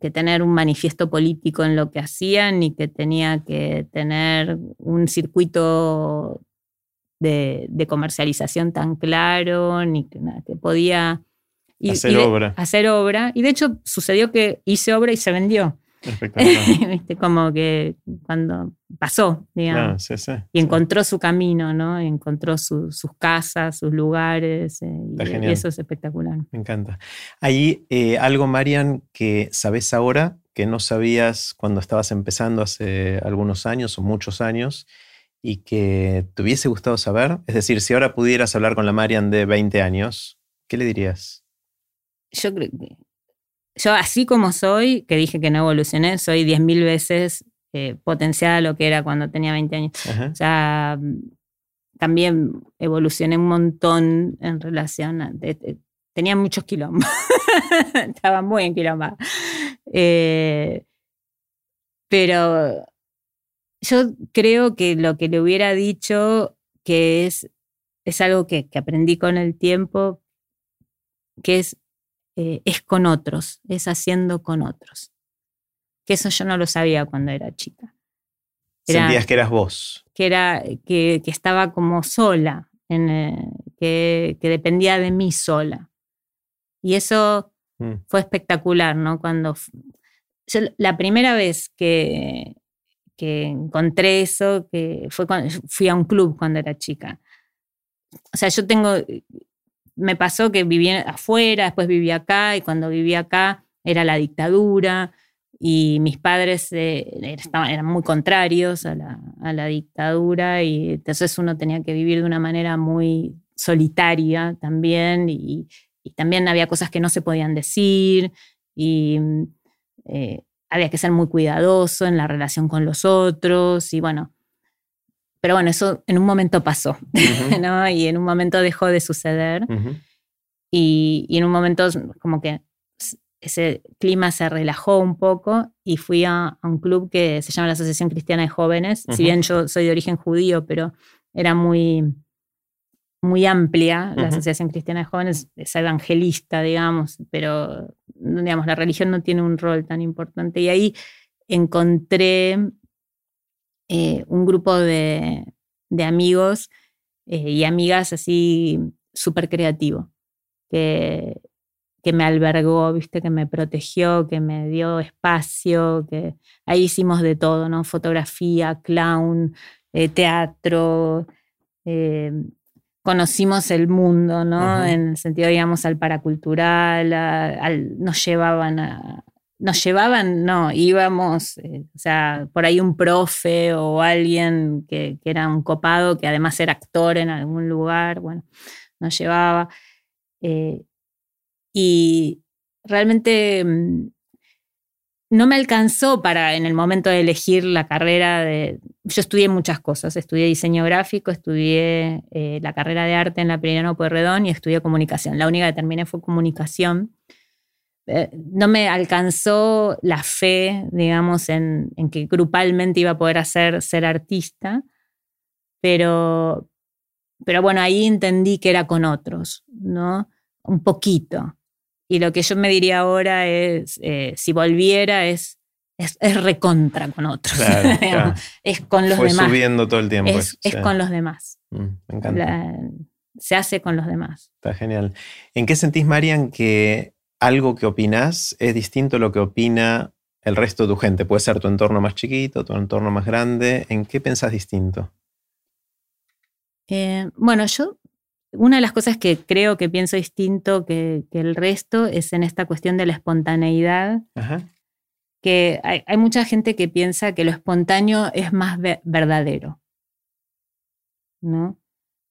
que tener un manifiesto político en lo que hacía, ni que tenía que tener un circuito de, comercialización tan claro, ni que, nada, que podía hacer obra. Hacer obra. Y de hecho sucedió que hice obra y se vendió. *laughs* Como que cuando pasó, digamos. y encontró su camino, ¿no? Encontró sus casas, sus lugares. Eh, y, eso es espectacular. Me encanta. Hay eh, algo, Marian, que sabes ahora que no sabías cuando estabas empezando hace algunos años o muchos años y que te hubiese gustado saber. Es decir, si ahora pudieras hablar con la Marian de 20 años, ¿qué le dirías? Yo creo que yo así como soy, que dije que no evolucioné, soy 10.000 veces eh, potenciada a lo que era cuando tenía 20 años. O sea, también evolucioné un montón en relación a... tenía muchos quilombos. *laughs* Estaba muy en Eh, pero yo creo que lo que le hubiera dicho, que es, es algo que, que aprendí con el tiempo, que es eh, es con otros, es haciendo con otros. Que eso yo no lo sabía cuando era chica. Sentías que eras vos. Que, era, que, estaba como sola, en, eh, que, dependía de mí sola. Y eso mm. fue espectacular, ¿no? Cuando la primera vez que, que encontré eso, que fue cuando fui a un club cuando era chica. o sea, yo tengo, me pasó que viví afuera, después viví acá y cuando viví acá era la dictadura y mis padres eh, eran muy contrarios a la, dictadura y entonces uno tenía que vivir de una manera muy solitaria también y, también había cosas que no se podían decir y eh, había que ser muy cuidadoso en la relación con los otros y bueno, pero bueno, eso en un momento pasó, *laughs* ¿no? Y en un momento dejó de suceder y, y en un momento como que ese clima se relajó un poco y fui a, un club que se llama la Asociación Cristiana de Jóvenes. Si bien yo soy de origen judío, pero era muy, muy amplia la Asociación Cristiana de Jóvenes, es evangelista, digamos, pero digamos, la religión no tiene un rol tan importante. Y ahí encontré eh, un grupo de, amigos eh, y amigas así súper creativo, que que me albergó, viste, que me protegió, que me dio espacio, que ahí hicimos de todo, ¿no? Fotografía, clown, eh, teatro, conocimos el mundo, ¿no? En el sentido, digamos, al paracultural, nos llevaban a, nos llevaban, no, íbamos, eh, o sea, por ahí un profe o alguien que, que, era un copado, que además era actor en algún lugar, bueno, nos llevaba. Y realmente mm, no me alcanzó para en el momento de elegir la carrera de... Yo estudié muchas cosas, estudié diseño gráfico, estudié eh, la carrera de arte en la Pirino Pueyrredón y estudié comunicación. La única que terminé fue comunicación. Eh, no me alcanzó la fe, digamos, en, en, que grupalmente iba a poder hacer ser artista, pero, pero bueno, ahí entendí que era con otros, ¿no? Un poquito. Y lo que yo me diría ahora es, eh, si volviera, es, es, recontra con otros. *laughs* es con los Fue demás. subiendo todo el tiempo. Es, con los demás. Mm, me encanta. se hace con los demás. Está genial. ¿En qué sentís, Marian, que algo que opinás es distinto a lo que opina el resto de tu gente? Puede ser tu entorno más chiquito, tu entorno más grande. ¿En qué pensás distinto? Eh, bueno, yo una de las cosas que creo que pienso distinto que, el resto es en esta cuestión de la espontaneidad. Que hay, mucha gente que piensa que lo espontáneo es más verdadero. ¿No?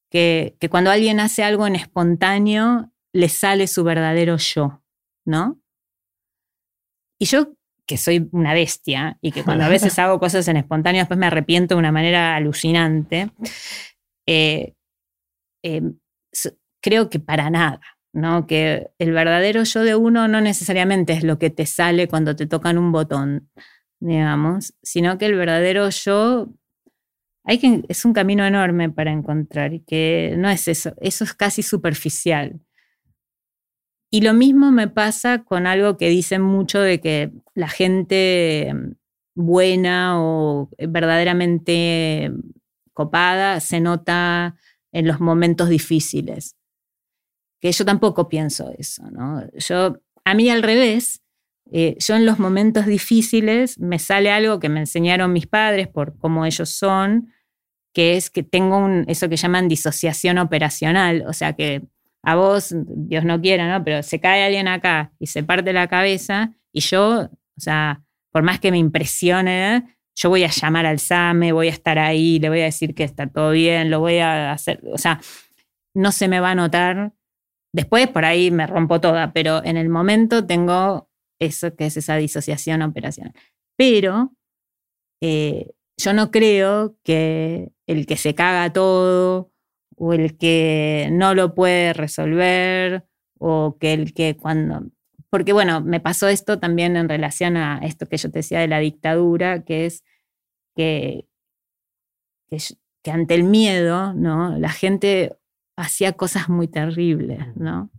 Que, que, cuando alguien hace algo en espontáneo, le sale su verdadero yo, ¿no? Y yo, que soy una bestia y que cuando a veces *laughs* hago cosas en espontáneo, después me arrepiento de una manera alucinante, eh, eh, creo que para nada, ¿no? Que el verdadero yo de uno no necesariamente es lo que te sale cuando te tocan un botón, digamos, sino que el verdadero yo hay que, es un camino enorme para encontrar y que no es eso, eso es casi superficial. Y lo mismo me pasa con algo que dicen mucho de que la gente buena o verdaderamente copada se nota en los momentos difíciles que yo tampoco pienso eso, ¿no? Yo, a mí al revés, eh, yo en los momentos difíciles me sale algo que me enseñaron mis padres por cómo ellos son, que es que tengo un, eso que llaman disociación operacional, o sea que a vos, Dios no quiera, ¿no? Pero se cae alguien acá y se parte la cabeza y yo, o sea, por más que me impresione, yo voy a llamar al SAME, voy a estar ahí, le voy a decir que está todo bien, lo voy a hacer, o sea, no se me va a notar Después por ahí me rompo toda, pero en el momento tengo eso que es esa disociación operacional. Pero eh, yo no creo que el que se caga todo o el que no lo puede resolver o que el que cuando... Porque bueno, me pasó esto también en relación a esto que yo te decía de la dictadura, que es que, que, que ante el miedo, ¿no? La gente hacía cosas muy terribles, ¿no?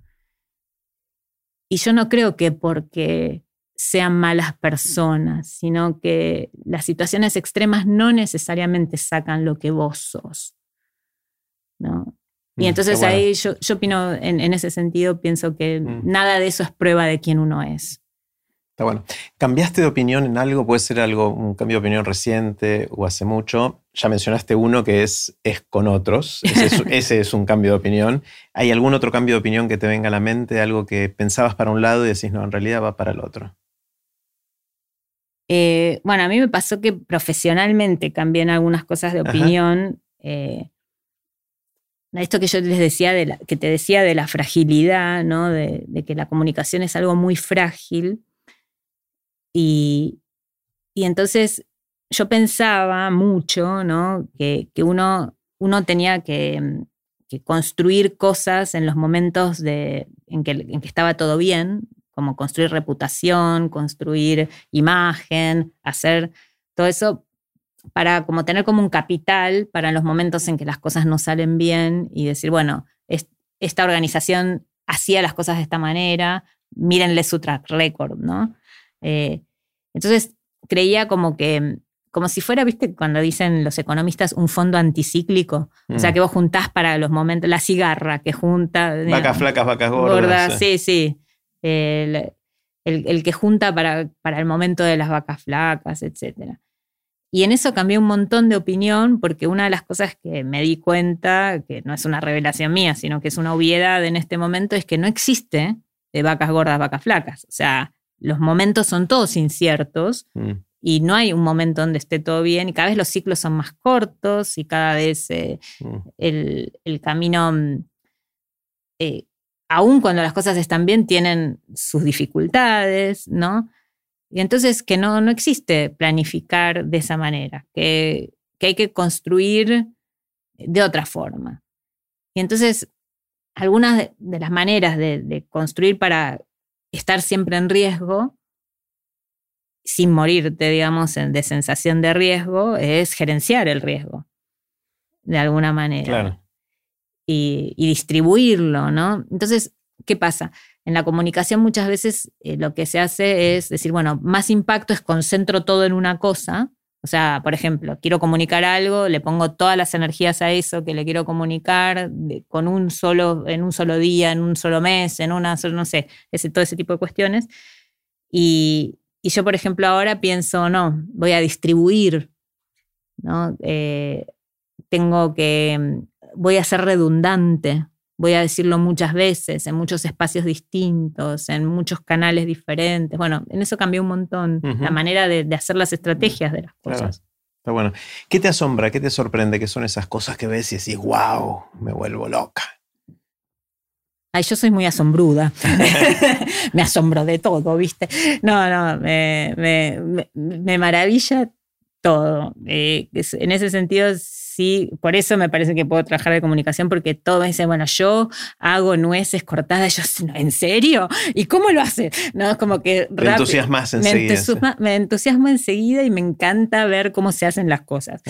Y yo no creo que porque sean malas personas, sino que las situaciones extremas no necesariamente sacan lo que vos sos, ¿no? Y mm, entonces ahí yo, yo opino, en, ese sentido, pienso que mm. nada de eso es prueba de quién uno es. Está bueno. ¿Cambiaste de opinión en algo? Puede ser algo, un cambio de opinión reciente o hace mucho. Ya mencionaste uno que es, es con otros. *laughs* Ese es, un cambio de opinión. ¿Hay algún otro cambio de opinión que te venga a la mente? Algo que pensabas para un lado y decís, no, en realidad va para el otro. Eh, bueno, a mí me pasó que profesionalmente cambié en algunas cosas de opinión. Eh, esto que yo les decía, de que te decía de la fragilidad, ¿no? de, que la comunicación es algo muy frágil. Y, entonces yo pensaba mucho, ¿no? Que, uno, tenía que, construir cosas en los momentos en que estaba todo bien, como construir reputación, construir imagen, hacer todo eso para como tener como un capital para los momentos en que las cosas no salen bien y decir, bueno, esta organización hacía las cosas de esta manera, mírenle su track record, ¿no? Eh, entonces creía como que, como si fuera, viste, cuando dicen los economistas, un fondo anticíclico. O sea, mm. que vos juntás para los momentos, la cigarra que junta. Vacas flacas, vacas gordas. sí, sí. El, que junta para, para, el momento de las vacas flacas, etc. Y en eso cambié un montón de opinión porque una de las cosas que me di cuenta, que no es una revelación mía, sino que es una obviedad en este momento, es que no existe de vacas gordas, vacas flacas. O sea, los momentos son todos inciertos mm. y no hay un momento donde esté todo bien y cada vez los ciclos son más cortos y cada vez eh, mm. el, camino, mm, eh, aun cuando las cosas están bien, tienen sus dificultades, ¿no? Y entonces que no, no existe planificar de esa manera, que, hay que construir de otra forma. Y entonces, algunas de, las maneras de construir para estar siempre en riesgo, sin morirte, digamos, de sensación de riesgo, es gerenciar el riesgo, de alguna manera. Y, distribuirlo, ¿no? Entonces, ¿qué pasa? En la comunicación muchas veces eh, lo que se hace es decir, bueno, más impacto es concentro todo en una cosa. O sea, por ejemplo, quiero comunicar algo, le pongo todas las energías a eso que le quiero comunicar con un solo, en un solo día, en un solo mes, en una, no sé, ese, todo ese tipo de cuestiones. Y, yo, por ejemplo, ahora pienso, no, voy a distribuir, ¿no? Eh, tengo que, voy a ser redundante, voy a decirlo muchas veces, en muchos espacios distintos, en muchos canales diferentes. Bueno, en eso cambió un montón la manera de, hacer las estrategias de las cosas. Está bueno. ¿Qué te asombra? ¿Qué te sorprende? ¿Qué son esas cosas que ves y decís, wow, me vuelvo loca? Ay, yo soy muy asombruda. *laughs* *laughs* me asombro de todo, ¿viste? No, no, me, me maravilla todo. Eh, en ese sentido, sí, por eso me parece que puedo trabajar de comunicación, porque todo dice, bueno, yo hago nueces cortadas, yo, ¿en serio? ¿Y cómo lo hace? No, es como que... Me entusiasmas enseguida. Me, entusiasmo enseguida y me encanta ver cómo se hacen las cosas.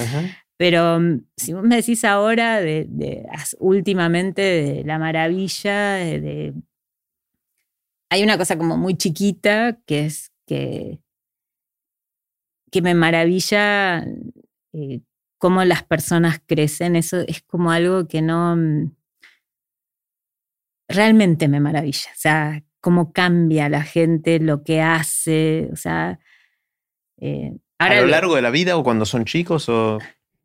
Pero mm, si vos me decís ahora, de, últimamente, de la maravilla, de, hay una cosa como muy chiquita que es que que me maravilla eh, cómo las personas crecen. Eso es como algo que no... Mm, realmente me maravilla. O sea, cómo cambia la gente, lo que hace. O sea... Eh, ¿A lo largo de la vida o cuando son chicos? O...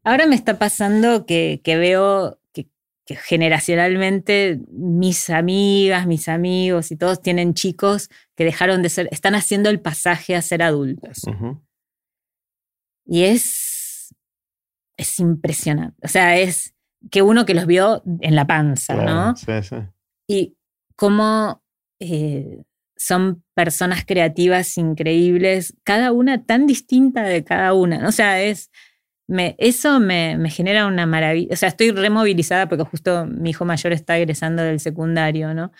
Ahora me está pasando que, veo que, generacionalmente mis amigas, mis amigos y todos tienen chicos que dejaron de ser, están haciendo el pasaje a ser adultos. Y es, es impresionante. O sea, es que uno que los vio en la panza, ¿no? Sí, sí. Y cómo eh, son personas creativas increíbles, cada una tan distinta de cada una. O sea, es, me, eso me, me, genera una maravilla. O sea, estoy removilizada porque justo mi hijo mayor está egresando del secundario, ¿no?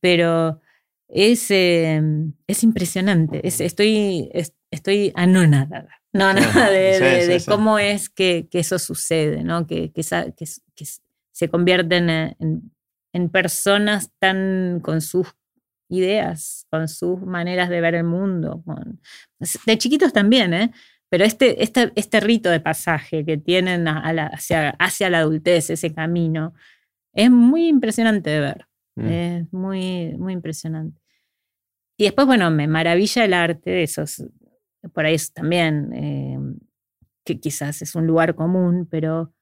Pero es, eh, es impresionante. Es, estoy, estoy anonadada. No, *laughs* nada de, cómo es que, eso sucede, ¿no? Que, que, se convierten en, personas tan con sus ideas, con sus maneras de ver el mundo. de chiquitos también, ¿eh? Pero este, este, este rito de pasaje que tienen hacia, hacia, la adultez, ese camino, es muy impresionante de ver. Mm. Es muy, muy impresionante. y después, bueno, me maravilla el arte de esos, por ahí también, eh, que quizás es un lugar común, pero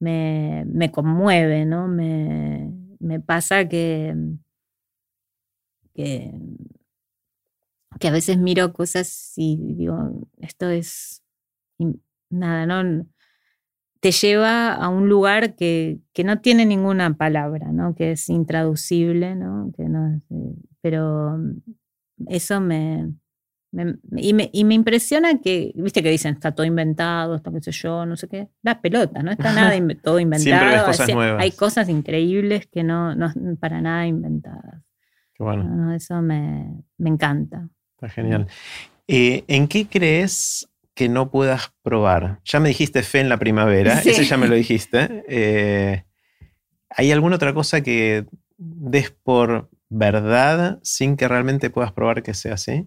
me, me conmueve, ¿no? Me, me pasa que, que, que, a veces miro cosas y digo, esto es nada, ¿no? Te lleva a un lugar que, que no tiene ninguna palabra, ¿no? Que es intraducible, ¿no? Que no pero eso me, y, me, y, me, impresiona que, viste que dicen, está todo inventado, está qué sé yo, no sé qué. Las pelotas, no está nada todo *laughs* inventado. Siempre cosas nuevas. Hay cosas increíbles que no, no para nada inventadas. Qué bueno. eso me, me, encanta. Está genial. Eh, ¿En qué crees que no puedas probar? Ya me dijiste fe en la primavera, ese ya me lo dijiste. *laughs* Eh, ¿Hay alguna otra cosa que des por verdad sin que realmente puedas probar que sea así?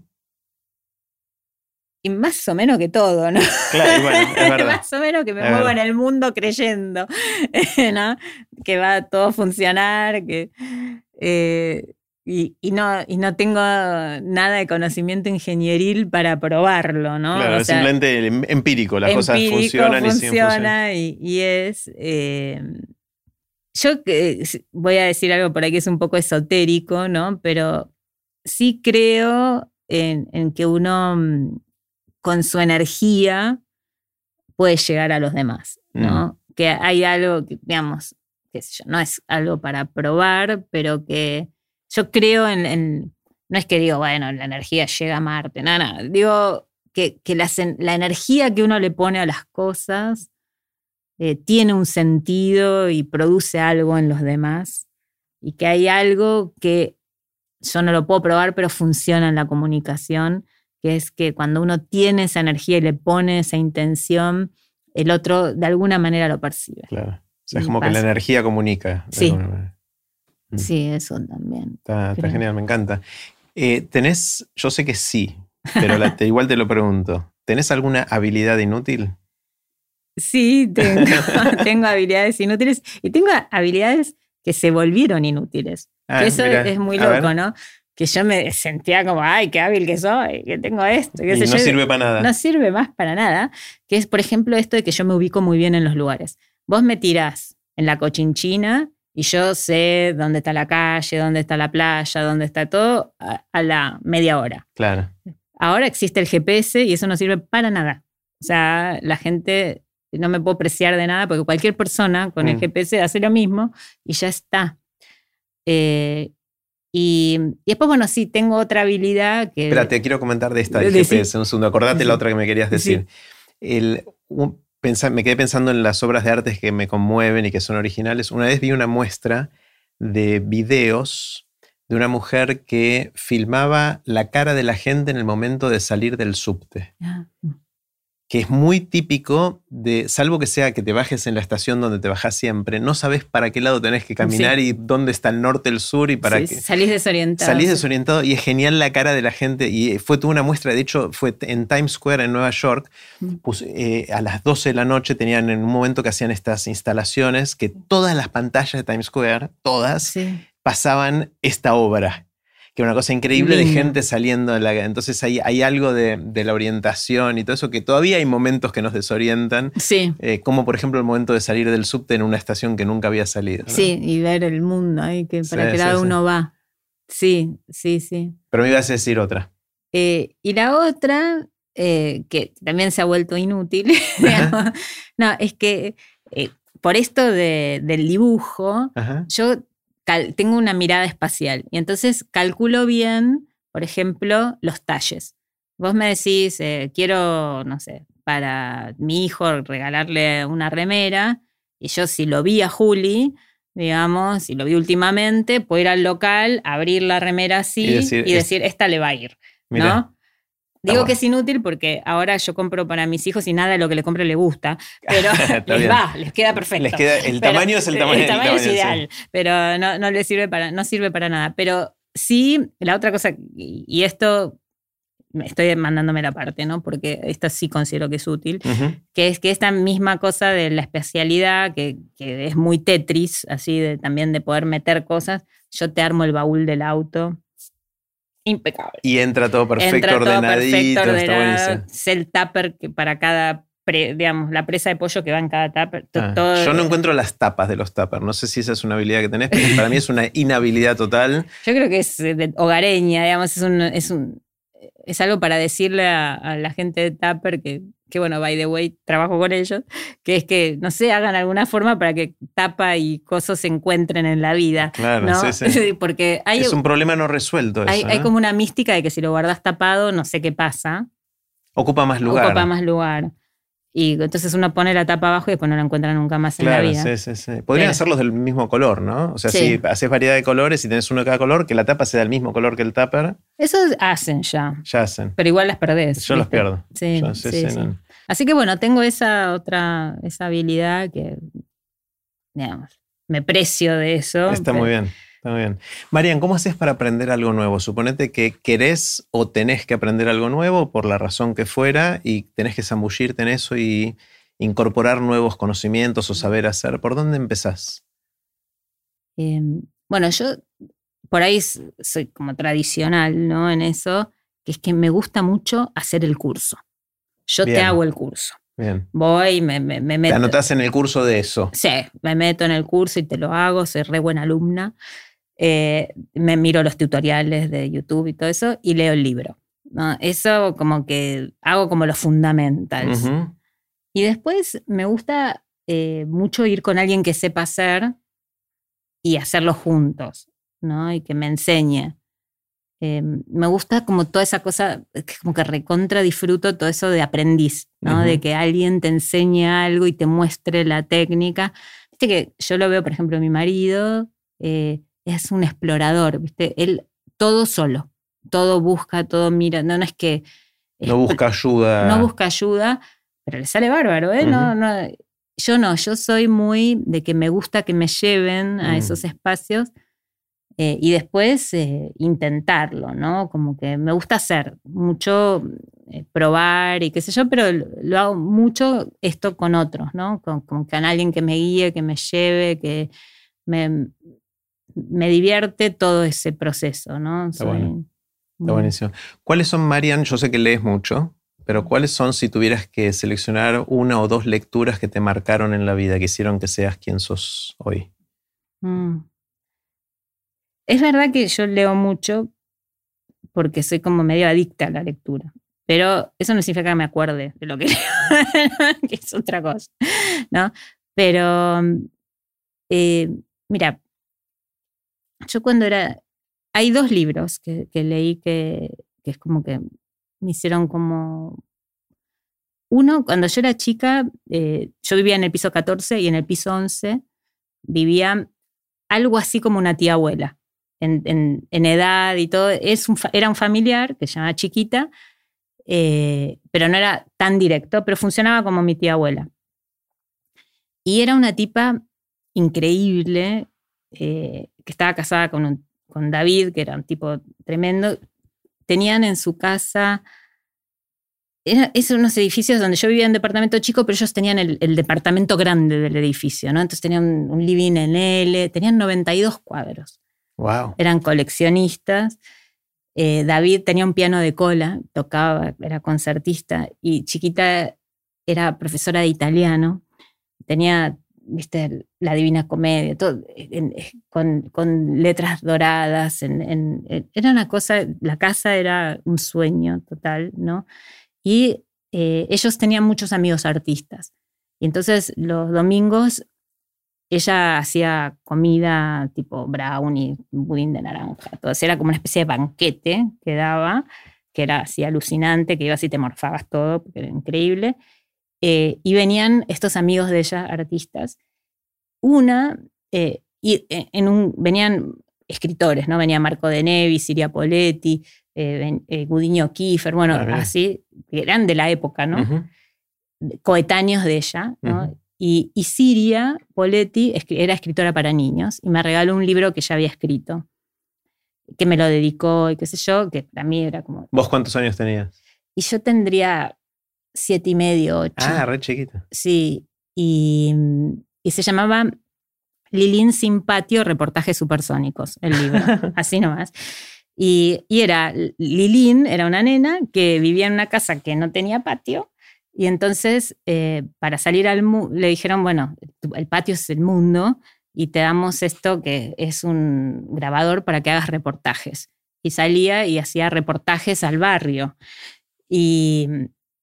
Y más o menos que todo, ¿no? Claro, bueno, es *laughs* verdad. más o menos que me muevo en el mundo creyendo, *laughs* ¿no? Que va a todo funcionar, que... Eh, y, no, y no tengo nada de conocimiento ingenieril para probarlo, ¿no? Claro, es simplemente empírico, las cosas funcionan funciona y, y, es... Eh, yo voy a decir algo por ahí que es un poco esotérico, ¿no? Pero sí creo en, en que uno mm, con su energía puede llegar a los demás, ¿no? Mm. Que hay algo, que, digamos, que no es algo para probar, pero que yo creo en, no es que digo, bueno, la energía llega a Marte, nada, nada. digo que, que la, la, energía que uno le pone a las cosas eh, tiene un sentido y produce algo en los demás y que hay algo que yo no lo puedo probar, pero funciona en la comunicación que es que cuando uno tiene esa energía y le pone esa intención, el otro de alguna manera lo percibe. Claro. O sea, es como que la energía comunica. Sí. Mm. Sí, eso también. Está, genial, me encanta. Eh, ¿Tenés, yo sé que sí, pero igual te lo pregunto, ¿tenés alguna habilidad inútil? Sí, tengo, *laughs* tengo habilidades inútiles y tengo habilidades que se volvieron inútiles. Ah, eso es muy loco, ¿no? Que yo me sentía como, ay, qué hábil que soy, que tengo esto. y no sirve para nada. No sirve más para nada. Que es, por ejemplo, esto de que yo me ubico muy bien en los lugares. Vos me tirás en la cochinchina y yo sé dónde está la calle, dónde está la playa, dónde está todo a, la media hora. Claro. Ahora existe el GPS y eso no sirve para nada. O sea, la gente no me puedo preciar de nada porque cualquier persona con el mm. GPS hace lo mismo y ya está. Eh, y, después, bueno, sí, tengo otra habilidad que... Espera, te quiero comentar de esta del GPS un segundo. Acordate la otra que me querías decir. El, me quedé pensando en las obras de arte que me conmueven y que son originales. Una vez vi una muestra de videos de una mujer que filmaba la cara de la gente en el momento de salir del subte. Ah, que es muy típico de, salvo que sea que te bajes en la estación donde te bajas siempre, no sabes para qué lado tenés que caminar y dónde está el norte, el sur y para sí, Salís desorientado. Salís desorientado y es genial la cara de la gente y fue toda una muestra, de hecho fue en Times Square en Nueva York, eh, a las 12 de la noche tenían en un momento que hacían estas instalaciones que todas las pantallas de Times Square, todas, pasaban esta obra que una cosa increíble de gente saliendo. De la, entonces hay, hay algo de, la orientación y todo eso que todavía hay momentos que nos desorientan. Sí. Eh, como por ejemplo el momento de salir del subte en una estación que nunca había salido. Sí, y ver el mundo ahí, que para qué lado uno va. Sí, sí, sí. Pero me ibas a decir otra. Eh, y la otra, eh, que también se ha vuelto inútil, *laughs* no, es que por esto del dibujo, yo tengo una mirada espacial y entonces calculo bien, por ejemplo, los talles. Vos me decís, eh, quiero, no sé, para mi hijo regalarle una remera y yo si lo vi a Juli, digamos, si lo vi últimamente, puedo ir al local, abrir la remera así y decir, esta le va a ir, ¿no? Digo que es inútil porque ahora yo compro para mis hijos y nada de lo que le compre le gusta, pero *laughs* les va, les queda perfecto. el tamaño es el tamaño. El tamaño, es ideal, pero no, no les sirve para, no sirve para nada. Pero sí, la otra cosa, y esto estoy mandándome la parte, ¿no? Porque esto sí considero que es útil, que es que esta misma cosa de la especialidad, que, que es muy Tetris, así de, también de poder meter cosas, yo te armo el baúl del auto impecable. Y entra todo perfecto, entra todo ordenadito, perfecto, Es el tupper que para cada digamos, la presa de pollo que va en cada tupper. Ah, yo no encuentro las tapas de los tuppers. No sé si esa es una habilidad que tenés, pero para mí es una inhabilidad total. *laughs* Yo creo que es de hogareña, digamos, es un, es un es algo para decirle a, la gente de Tupper que, que, bueno, by the way, trabajo con ellos, que es que, no sé, hagan alguna forma para que tapa y cosas se encuentren en la vida. Claro, sí, sí. *laughs* Porque hay, es un problema no resuelto. Eso, hay, hay, como una mística de que si lo guardas tapado, no sé qué pasa. Ocupa más lugar. Ocupa más lugar. Y entonces uno pone la tapa abajo y después no la encuentra nunca más en la vida. Sí, sí, sí. Podrían hacerlos del mismo color, ¿no? O sea, si haces variedad de colores y tenés uno de cada color, que la tapa sea del mismo color que el tupper. Eso hacen ya. Ya hacen. Pero igual las perdés. Yo los pierdo. Sí, sí, Así que bueno, tengo esa otra, esa habilidad que, digamos, me precio de eso. Está muy bien. Está bien. Marian, ¿cómo haces para aprender algo nuevo? Suponete que querés o tenés que aprender algo nuevo por la razón que fuera y tenés que zambullirte en eso y incorporar nuevos conocimientos o saber hacer. ¿Por dónde empezás? Em, bueno, yo por ahí soy como tradicional, ¿no? En eso, que es que me gusta mucho hacer el curso. Yo te hago el curso. Bien. Voy, me, me, me meto. ¿Te anotás en el curso de eso? Sí, me meto en el curso y te lo hago, soy re buena alumna. Eh, me miro los tutoriales de YouTube y todo eso y leo el libro. Eso como que hago como los fundamentals. Y después me gusta eh, mucho ir con alguien que sepa hacer y hacerlo juntos, ¿no? Y que me enseñe. Eh, me gusta como toda esa cosa, como que recontra disfruto todo eso de aprendiz, ¿no? De que alguien te enseñe algo y te muestre la técnica. Viste que yo lo veo, por ejemplo, mi marido, es un explorador, ¿viste? Él todo solo, todo busca, todo mira, no, no es que... No busca ayuda. *laughs* No busca ayuda, pero le sale bárbaro, ¿eh? no, no, yo no, yo soy muy de que me gusta que me lleven a mm. esos espacios eh, y después eh, intentarlo, ¿no? Como que me gusta hacer mucho, eh, probar y qué sé yo, pero lo, hago mucho esto con otros, ¿no? Como, como, con alguien que me guíe, que me lleve, que me, me divierte todo ese proceso, ¿no? Está, bueno. Está buenísimo. ¿Cuáles son, Marian? Yo sé que lees mucho, pero ¿cuáles son si tuvieras que seleccionar una o dos lecturas que te marcaron en la vida, que hicieron que seas quien sos hoy? Mm. Es verdad que yo leo mucho porque soy como medio adicta a la lectura. Pero eso no significa que me acuerde de lo que *laughs* leo, que es otra cosa, ¿no? Pero, eh, mira, yo cuando era, hay dos libros que, leí que, es como que me hicieron como... Uno, cuando yo era chica, eh, yo vivía en el piso 14 y en el piso 11 vivía algo así como una tía abuela, en, edad y todo. Es era un familiar que se llamaba Chiquita, eh, pero no era tan directo, pero funcionaba como mi tía abuela. Y era una tipa increíble, eh, que estaba casada con, con David, que era un tipo tremendo, tenían en su casa, era, es unos edificios donde yo vivía en un departamento chico, pero ellos tenían el, departamento grande del edificio, ¿no? Entonces tenían un, living en L, tenían 92 cuadros. Wow. Eran coleccionistas. Eh, David tenía un piano de cola, tocaba, era concertista, y chiquita era profesora de italiano. Tenía viste, la Divina Comedia, todo, con, letras doradas. era una cosa, la casa era un sueño total, ¿no? Y eh, ellos tenían muchos amigos artistas. Y entonces los domingos ella hacía comida tipo brownie, budín de naranja. Todo era como una especie de banquete que daba, que era así alucinante, que ibas y te morfabas todo, porque era increíble. Eh, y venían estos amigos de ella, artistas. Una, eh, y eh, en un, venían escritores, ¿no? Venía Marco de Nevi, Siria Poletti, eh, Gudiño Kiefer, bueno, ah, así, que eran de la época, ¿no? Coetáneos de ella, ¿no? y, y, Siria Poletti era escritora para niños y me regaló un libro que ella había escrito, que me lo dedicó y qué sé yo, que para mí era como... ¿Vos cuántos años tenías? Y yo tendría siete y medio, ocho. Ah, re chiquita. Sí, y, se llamaba Lilín sin patio, reportajes supersónicos, el libro, *laughs* así nomás. Y, era Lilín, era una nena que vivía en una casa que no tenía patio. Y entonces, eh, para salir al mundo, le dijeron, bueno, el patio es el mundo y te damos esto que es un grabador para que hagas reportajes. Y salía y hacía reportajes al barrio. Y,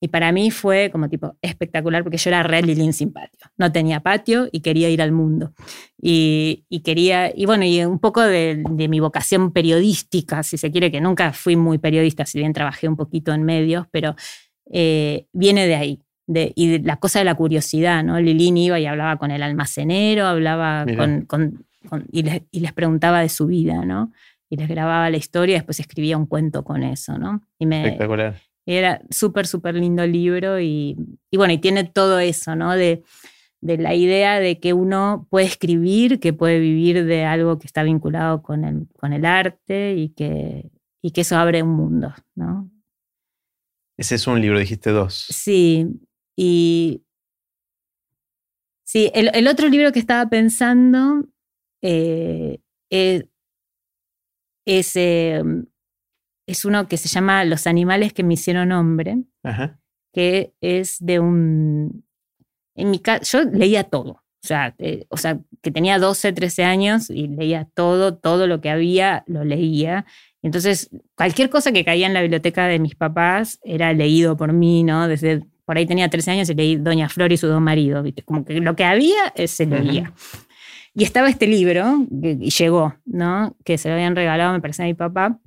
y para mí fue como tipo espectacular porque yo era real Lilín sin patio. No tenía patio y quería ir al mundo. Y, quería, y bueno, y un poco de, mi vocación periodística, si se quiere, que nunca fui muy periodista, si bien trabajé un poquito en medios, pero eh, viene de ahí. De, y la cosa de la curiosidad, ¿no? Lilín iba y hablaba con el almacenero, hablaba con, y, les, y, les, preguntaba de su vida, ¿no? Y les grababa la historia y después escribía un cuento con eso, ¿no? Y me, Espectacular era súper, súper lindo libro y, bueno, y tiene todo eso, ¿no? De, la idea de que uno puede escribir, que puede vivir de algo que está vinculado con el, con el arte y que, y que eso abre un mundo, ¿no? Ese es un libro, dijiste dos. Sí, y sí, el, otro libro que estaba pensando eh, es, es em, es uno que se llama Los animales que me hicieron hombre, que es de un... En mi yo leía todo, o sea, eh, o sea, que tenía 12, 13 años y leía todo, todo lo que había, lo leía. Entonces, cualquier cosa que caía en la biblioteca de mis papás era leído por mí, ¿no? Desde por ahí tenía 13 años y leí Doña Flor y su dos maridos, ¿viste? Como que lo que había eh, se leía. Y estaba este libro, y llegó, ¿no? Que se lo habían regalado, me parece, a mi papá,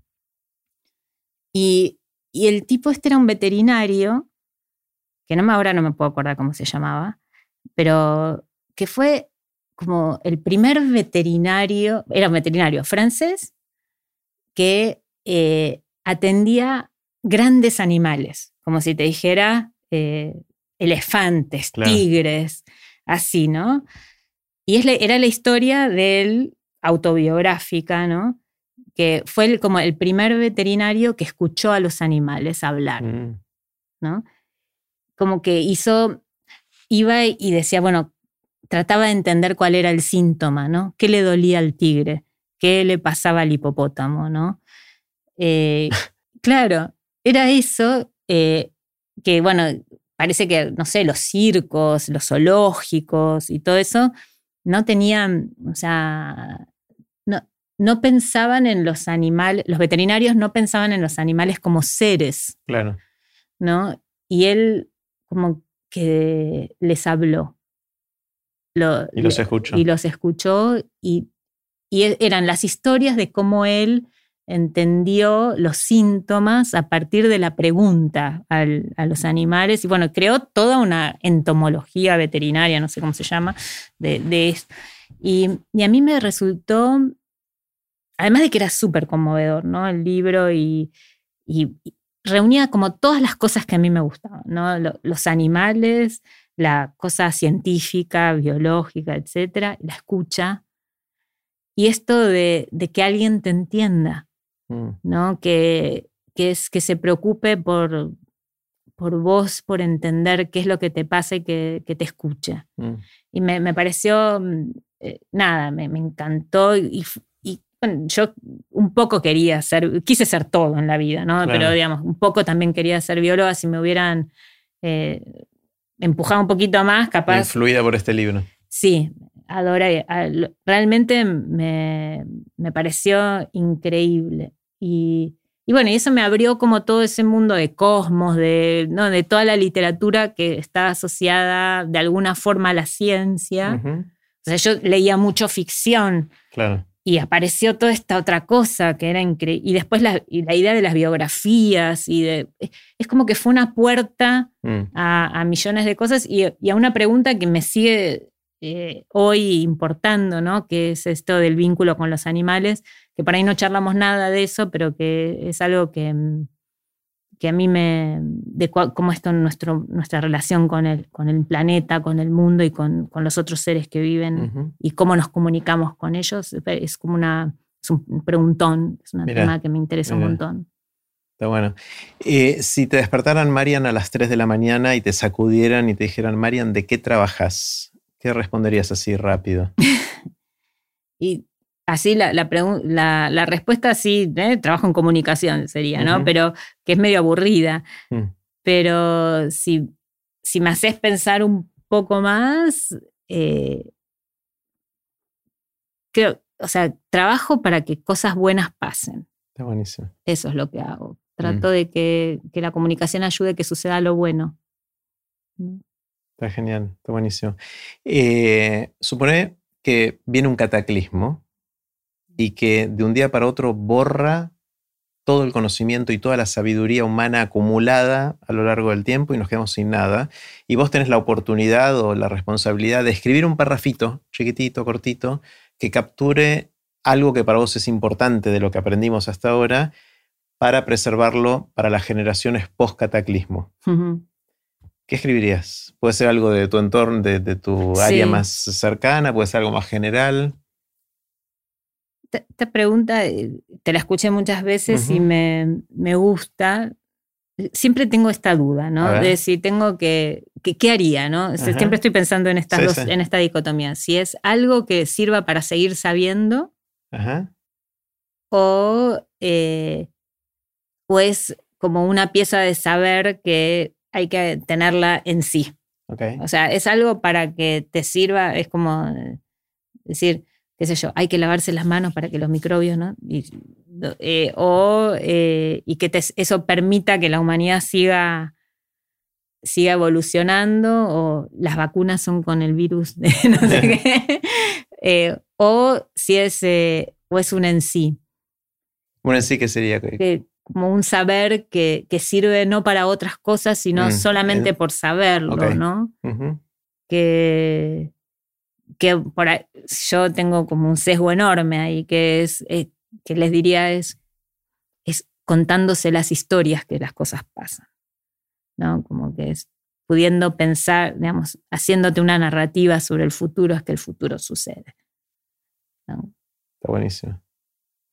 y, el tipo este era un veterinario, que no me, ahora no me puedo acordar cómo se llamaba, pero que fue como el primer veterinario, era un veterinario francés que eh, atendía grandes animales, como si te dijera eh, elefantes, tigres, así, ¿no? Y es era la historia del autobiográfica, ¿no? Que fue como el primer veterinario que escuchó a los animales hablar, mm. ¿no? Como que hizo, iba y decía, bueno, trataba de entender cuál era el síntoma, ¿no? ¿Qué le dolía al tigre? ¿Qué le pasaba al hipopótamo, ¿no? Eh, *laughs* claro, era eso eh, que, bueno, parece que, no sé, los circos, los zoológicos y todo eso no tenían, o sea, no pensaban en los animales, los veterinarios no pensaban en los animales como seres. Claro. ¿No? Y él como que les habló. y los escuchó. Y los escuchó y, e, eran las historias de cómo él entendió los síntomas a partir de la pregunta a los animales y bueno, creó toda una entomología veterinaria, no sé cómo se llama, de, de Y, y, a mí me resultó además de que era súper conmovedor, ¿no? El libro y, reunía como todas las cosas que a mí me gustaban, ¿no? Los animales, la cosa científica, biológica, etcétera, la escucha. Y esto de, que alguien te entienda, mm. ¿no? Que, que, es, que se preocupe por, por vos, por entender qué es lo que te pasa y que, te escuche. Mm. Y me, pareció, mm, eh, nada, me, me encantó y, yo un poco quería ser, quise ser todo en la vida, ¿no? Pero digamos, un poco también quería ser bióloga si me hubieran eh, empujado un poquito más, capaz. Influida por este libro. Sí, adoré. Realmente me, pareció increíble. Y, bueno, y eso me abrió como todo ese mundo de cosmos, de, ¿no? de toda la literatura que está asociada de alguna forma a la ciencia. O sea, yo leía mucho ficción. Claro y apareció toda esta otra cosa que era increíble. Y después la, idea de las biografías y de... Es como que fue una puerta mm. a, millones de cosas y, a una pregunta que me sigue eh, hoy importando, ¿no? Que es esto del vínculo con los animales, que por ahí no charlamos nada de eso, pero que es algo que, mm, que a mí me, de cómo es nuestro, nuestra relación con el, con el planeta, con el mundo y con, con los otros seres que viven y cómo nos comunicamos con ellos, es como una, es un preguntón, es un tema que me interesa un montón. Está bueno. Eh, si te despertaran, Marian, a las 3 de la mañana y te sacudieran y te dijeran, Marian, ¿de qué trabajas? ¿Qué responderías así rápido? *laughs* y así la, la, respuesta sí, ¿eh? trabajo en comunicación sería, ¿no? Pero que es medio aburrida. Mm. Pero si, si me haces pensar un poco más, eh, creo, o sea, trabajo para que cosas buenas pasen. Está buenísimo. Eso es lo que hago. Trato mm. de que, que, la comunicación ayude a que suceda lo bueno. Mm. Está genial, está buenísimo. Eh, supone que viene un cataclismo y que de un día para otro borra todo el conocimiento y toda la sabiduría humana acumulada a lo largo del tiempo y nos quedamos sin nada. Y vos tenés la oportunidad o la responsabilidad de escribir un parrafito chiquitito, cortito, que capture algo que para vos es importante de lo que aprendimos hasta ahora para preservarlo para las generaciones post-cataclismo. ¿Qué escribirías? ¿Puede ser algo de tu entorno, de, tu área más cercana? ¿Puede ser algo más general? Esta pregunta eh, te la escuché muchas veces y me, gusta. Siempre tengo esta duda, ¿no? De si tengo que, ¿qué haría, no? Siempre estoy pensando en, estas dos, en esta dicotomía. Si es algo que sirva para seguir sabiendo o, eh, o es como una pieza de saber que hay que tenerla en sí. O sea, es algo para que te sirva, es como decir, qué sé yo, hay que lavarse las manos para que los microbios, ¿no? Y, eh, o, eh, y que eso permita que la humanidad siga, siga evolucionando, o las vacunas son con el virus de *laughs* no sé qué, eh, o si es, o es un en sí. Un en sí que sería como un saber que, que, sirve no para otras cosas, sino mm, solamente por saberlo, ¿no? Que que por yo tengo como un sesgo enorme ahí, que es, eh, que les diría es, es contándose las historias que las cosas pasan, ¿no? Como que es pudiendo pensar, digamos, haciéndote una narrativa sobre el futuro, es que el futuro sucede. Está buenísimo.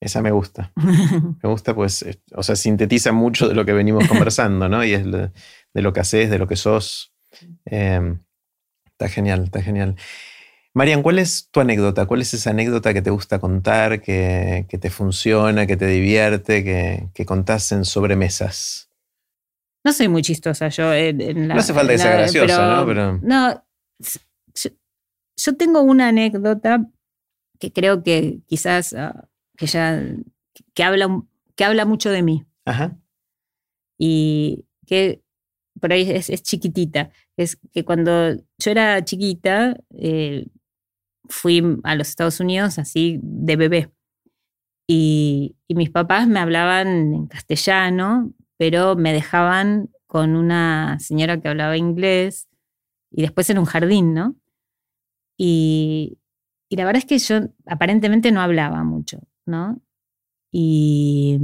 Esa me gusta. me gusta, pues, eh, o sea, sintetiza mucho de lo que venimos conversando, ¿no? Y es de, lo que haces, de lo que sos. Em, está genial, está genial. Marian, ¿cuál es tu anécdota? ¿Cuál es esa anécdota que te gusta contar, que, te funciona, que te divierte, que, que, contás en sobremesas? No soy muy chistosa yo. no hace falta que sea graciosa, ¿no? No, yo, tengo una anécdota que creo que quizás ah, que ya que habla, que habla mucho de mí. Ajá. Y que por ahí es, chiquitita. Es que cuando yo era chiquita, eh, fui a los Estados Unidos así de bebé. Y, mis papás me hablaban en castellano, pero me dejaban con una señora que hablaba inglés y después en un jardín, ¿no? Y, y la verdad es que yo aparentemente no hablaba mucho, ¿no? Y,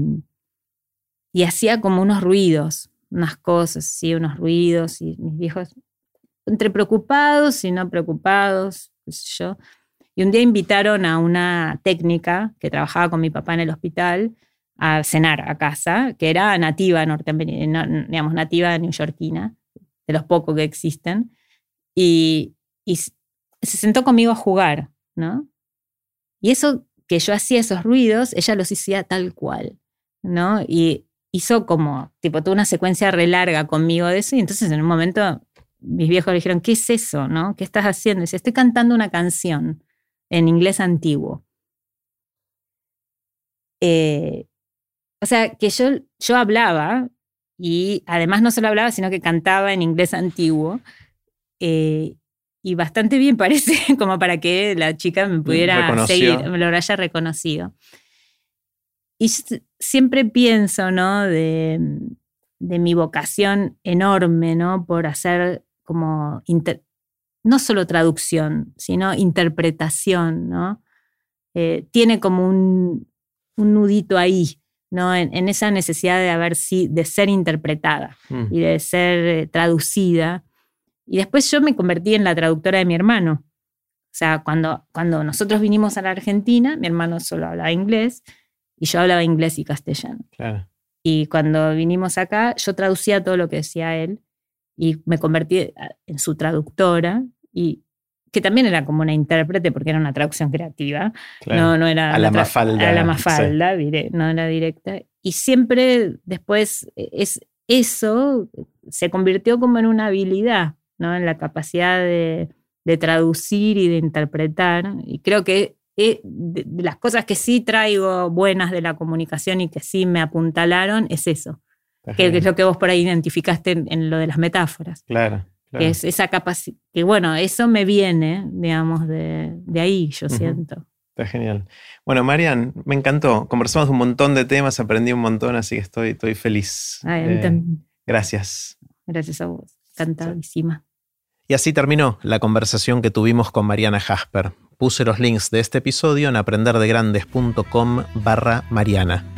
y hacía como unos ruidos, unas cosas, sí, unos ruidos, y mis viejos entre preocupados y no preocupados, yo. Y un día invitaron a una técnica que trabajaba con mi papá en el hospital a cenar a casa, que era nativa norteamericana, digamos, nativa neoyorquina, de los pocos que existen, y, se sentó conmigo a jugar, ¿no? Y eso que yo hacía esos ruidos, ella los hacía tal cual, ¿no? Y hizo como, tipo, toda una secuencia re larga conmigo de eso, y entonces en un momento mis viejos le dijeron, ¿qué es eso, no? ¿Qué estás haciendo? Y dice, estoy cantando una canción en inglés antiguo. Eh, o sea, que yo, yo hablaba y además no solo hablaba, sino que cantaba en inglés antiguo. Eh, y bastante bien *laughs* parece como para que la chica me pudiera seguir, me lo haya reconocido. Y siempre pienso, ¿no? De, de, mi vocación enorme, ¿no? Por hacer como no solo traducción, sino interpretación, ¿no? Eh, tiene como un, nudito ahí, ¿no? En, esa necesidad de, haber, de ser interpretada mm. y de ser eh, traducida. Y después yo me convertí en la traductora de mi hermano. O sea, cuando, cuando nosotros vinimos a la Argentina, mi hermano solo hablaba inglés y yo hablaba inglés y castellano. Y cuando vinimos acá, yo traducía todo lo que decía él y me convertí en su traductora y que también era como una intérprete porque era una traducción creativa, no, no era a la mafalda. A la mafalda, no era directa. Y siempre después e, es, eso se convirtió como en una habilidad, ¿no? en la capacidad de, de traducir y de interpretar. Y creo que eh, de, las cosas que sí traigo buenas de la comunicación y que sí me apuntalaron es eso, que, es lo que vos por ahí identificaste en, lo de las metáforas. Claro. Que es esa capacidad, que bueno, eso me viene, digamos, de, de ahí, yo siento. Está genial. Bueno, Marian, me encantó. Conversamos un montón de temas, aprendí un montón, así que estoy, estoy feliz. Eh, gracias. Gracias a vos. Encantadísima. Y así terminó la conversación que tuvimos con Mariana Jasper. Puse los links de este episodio en aprenderdegrandes.com barra Mariana.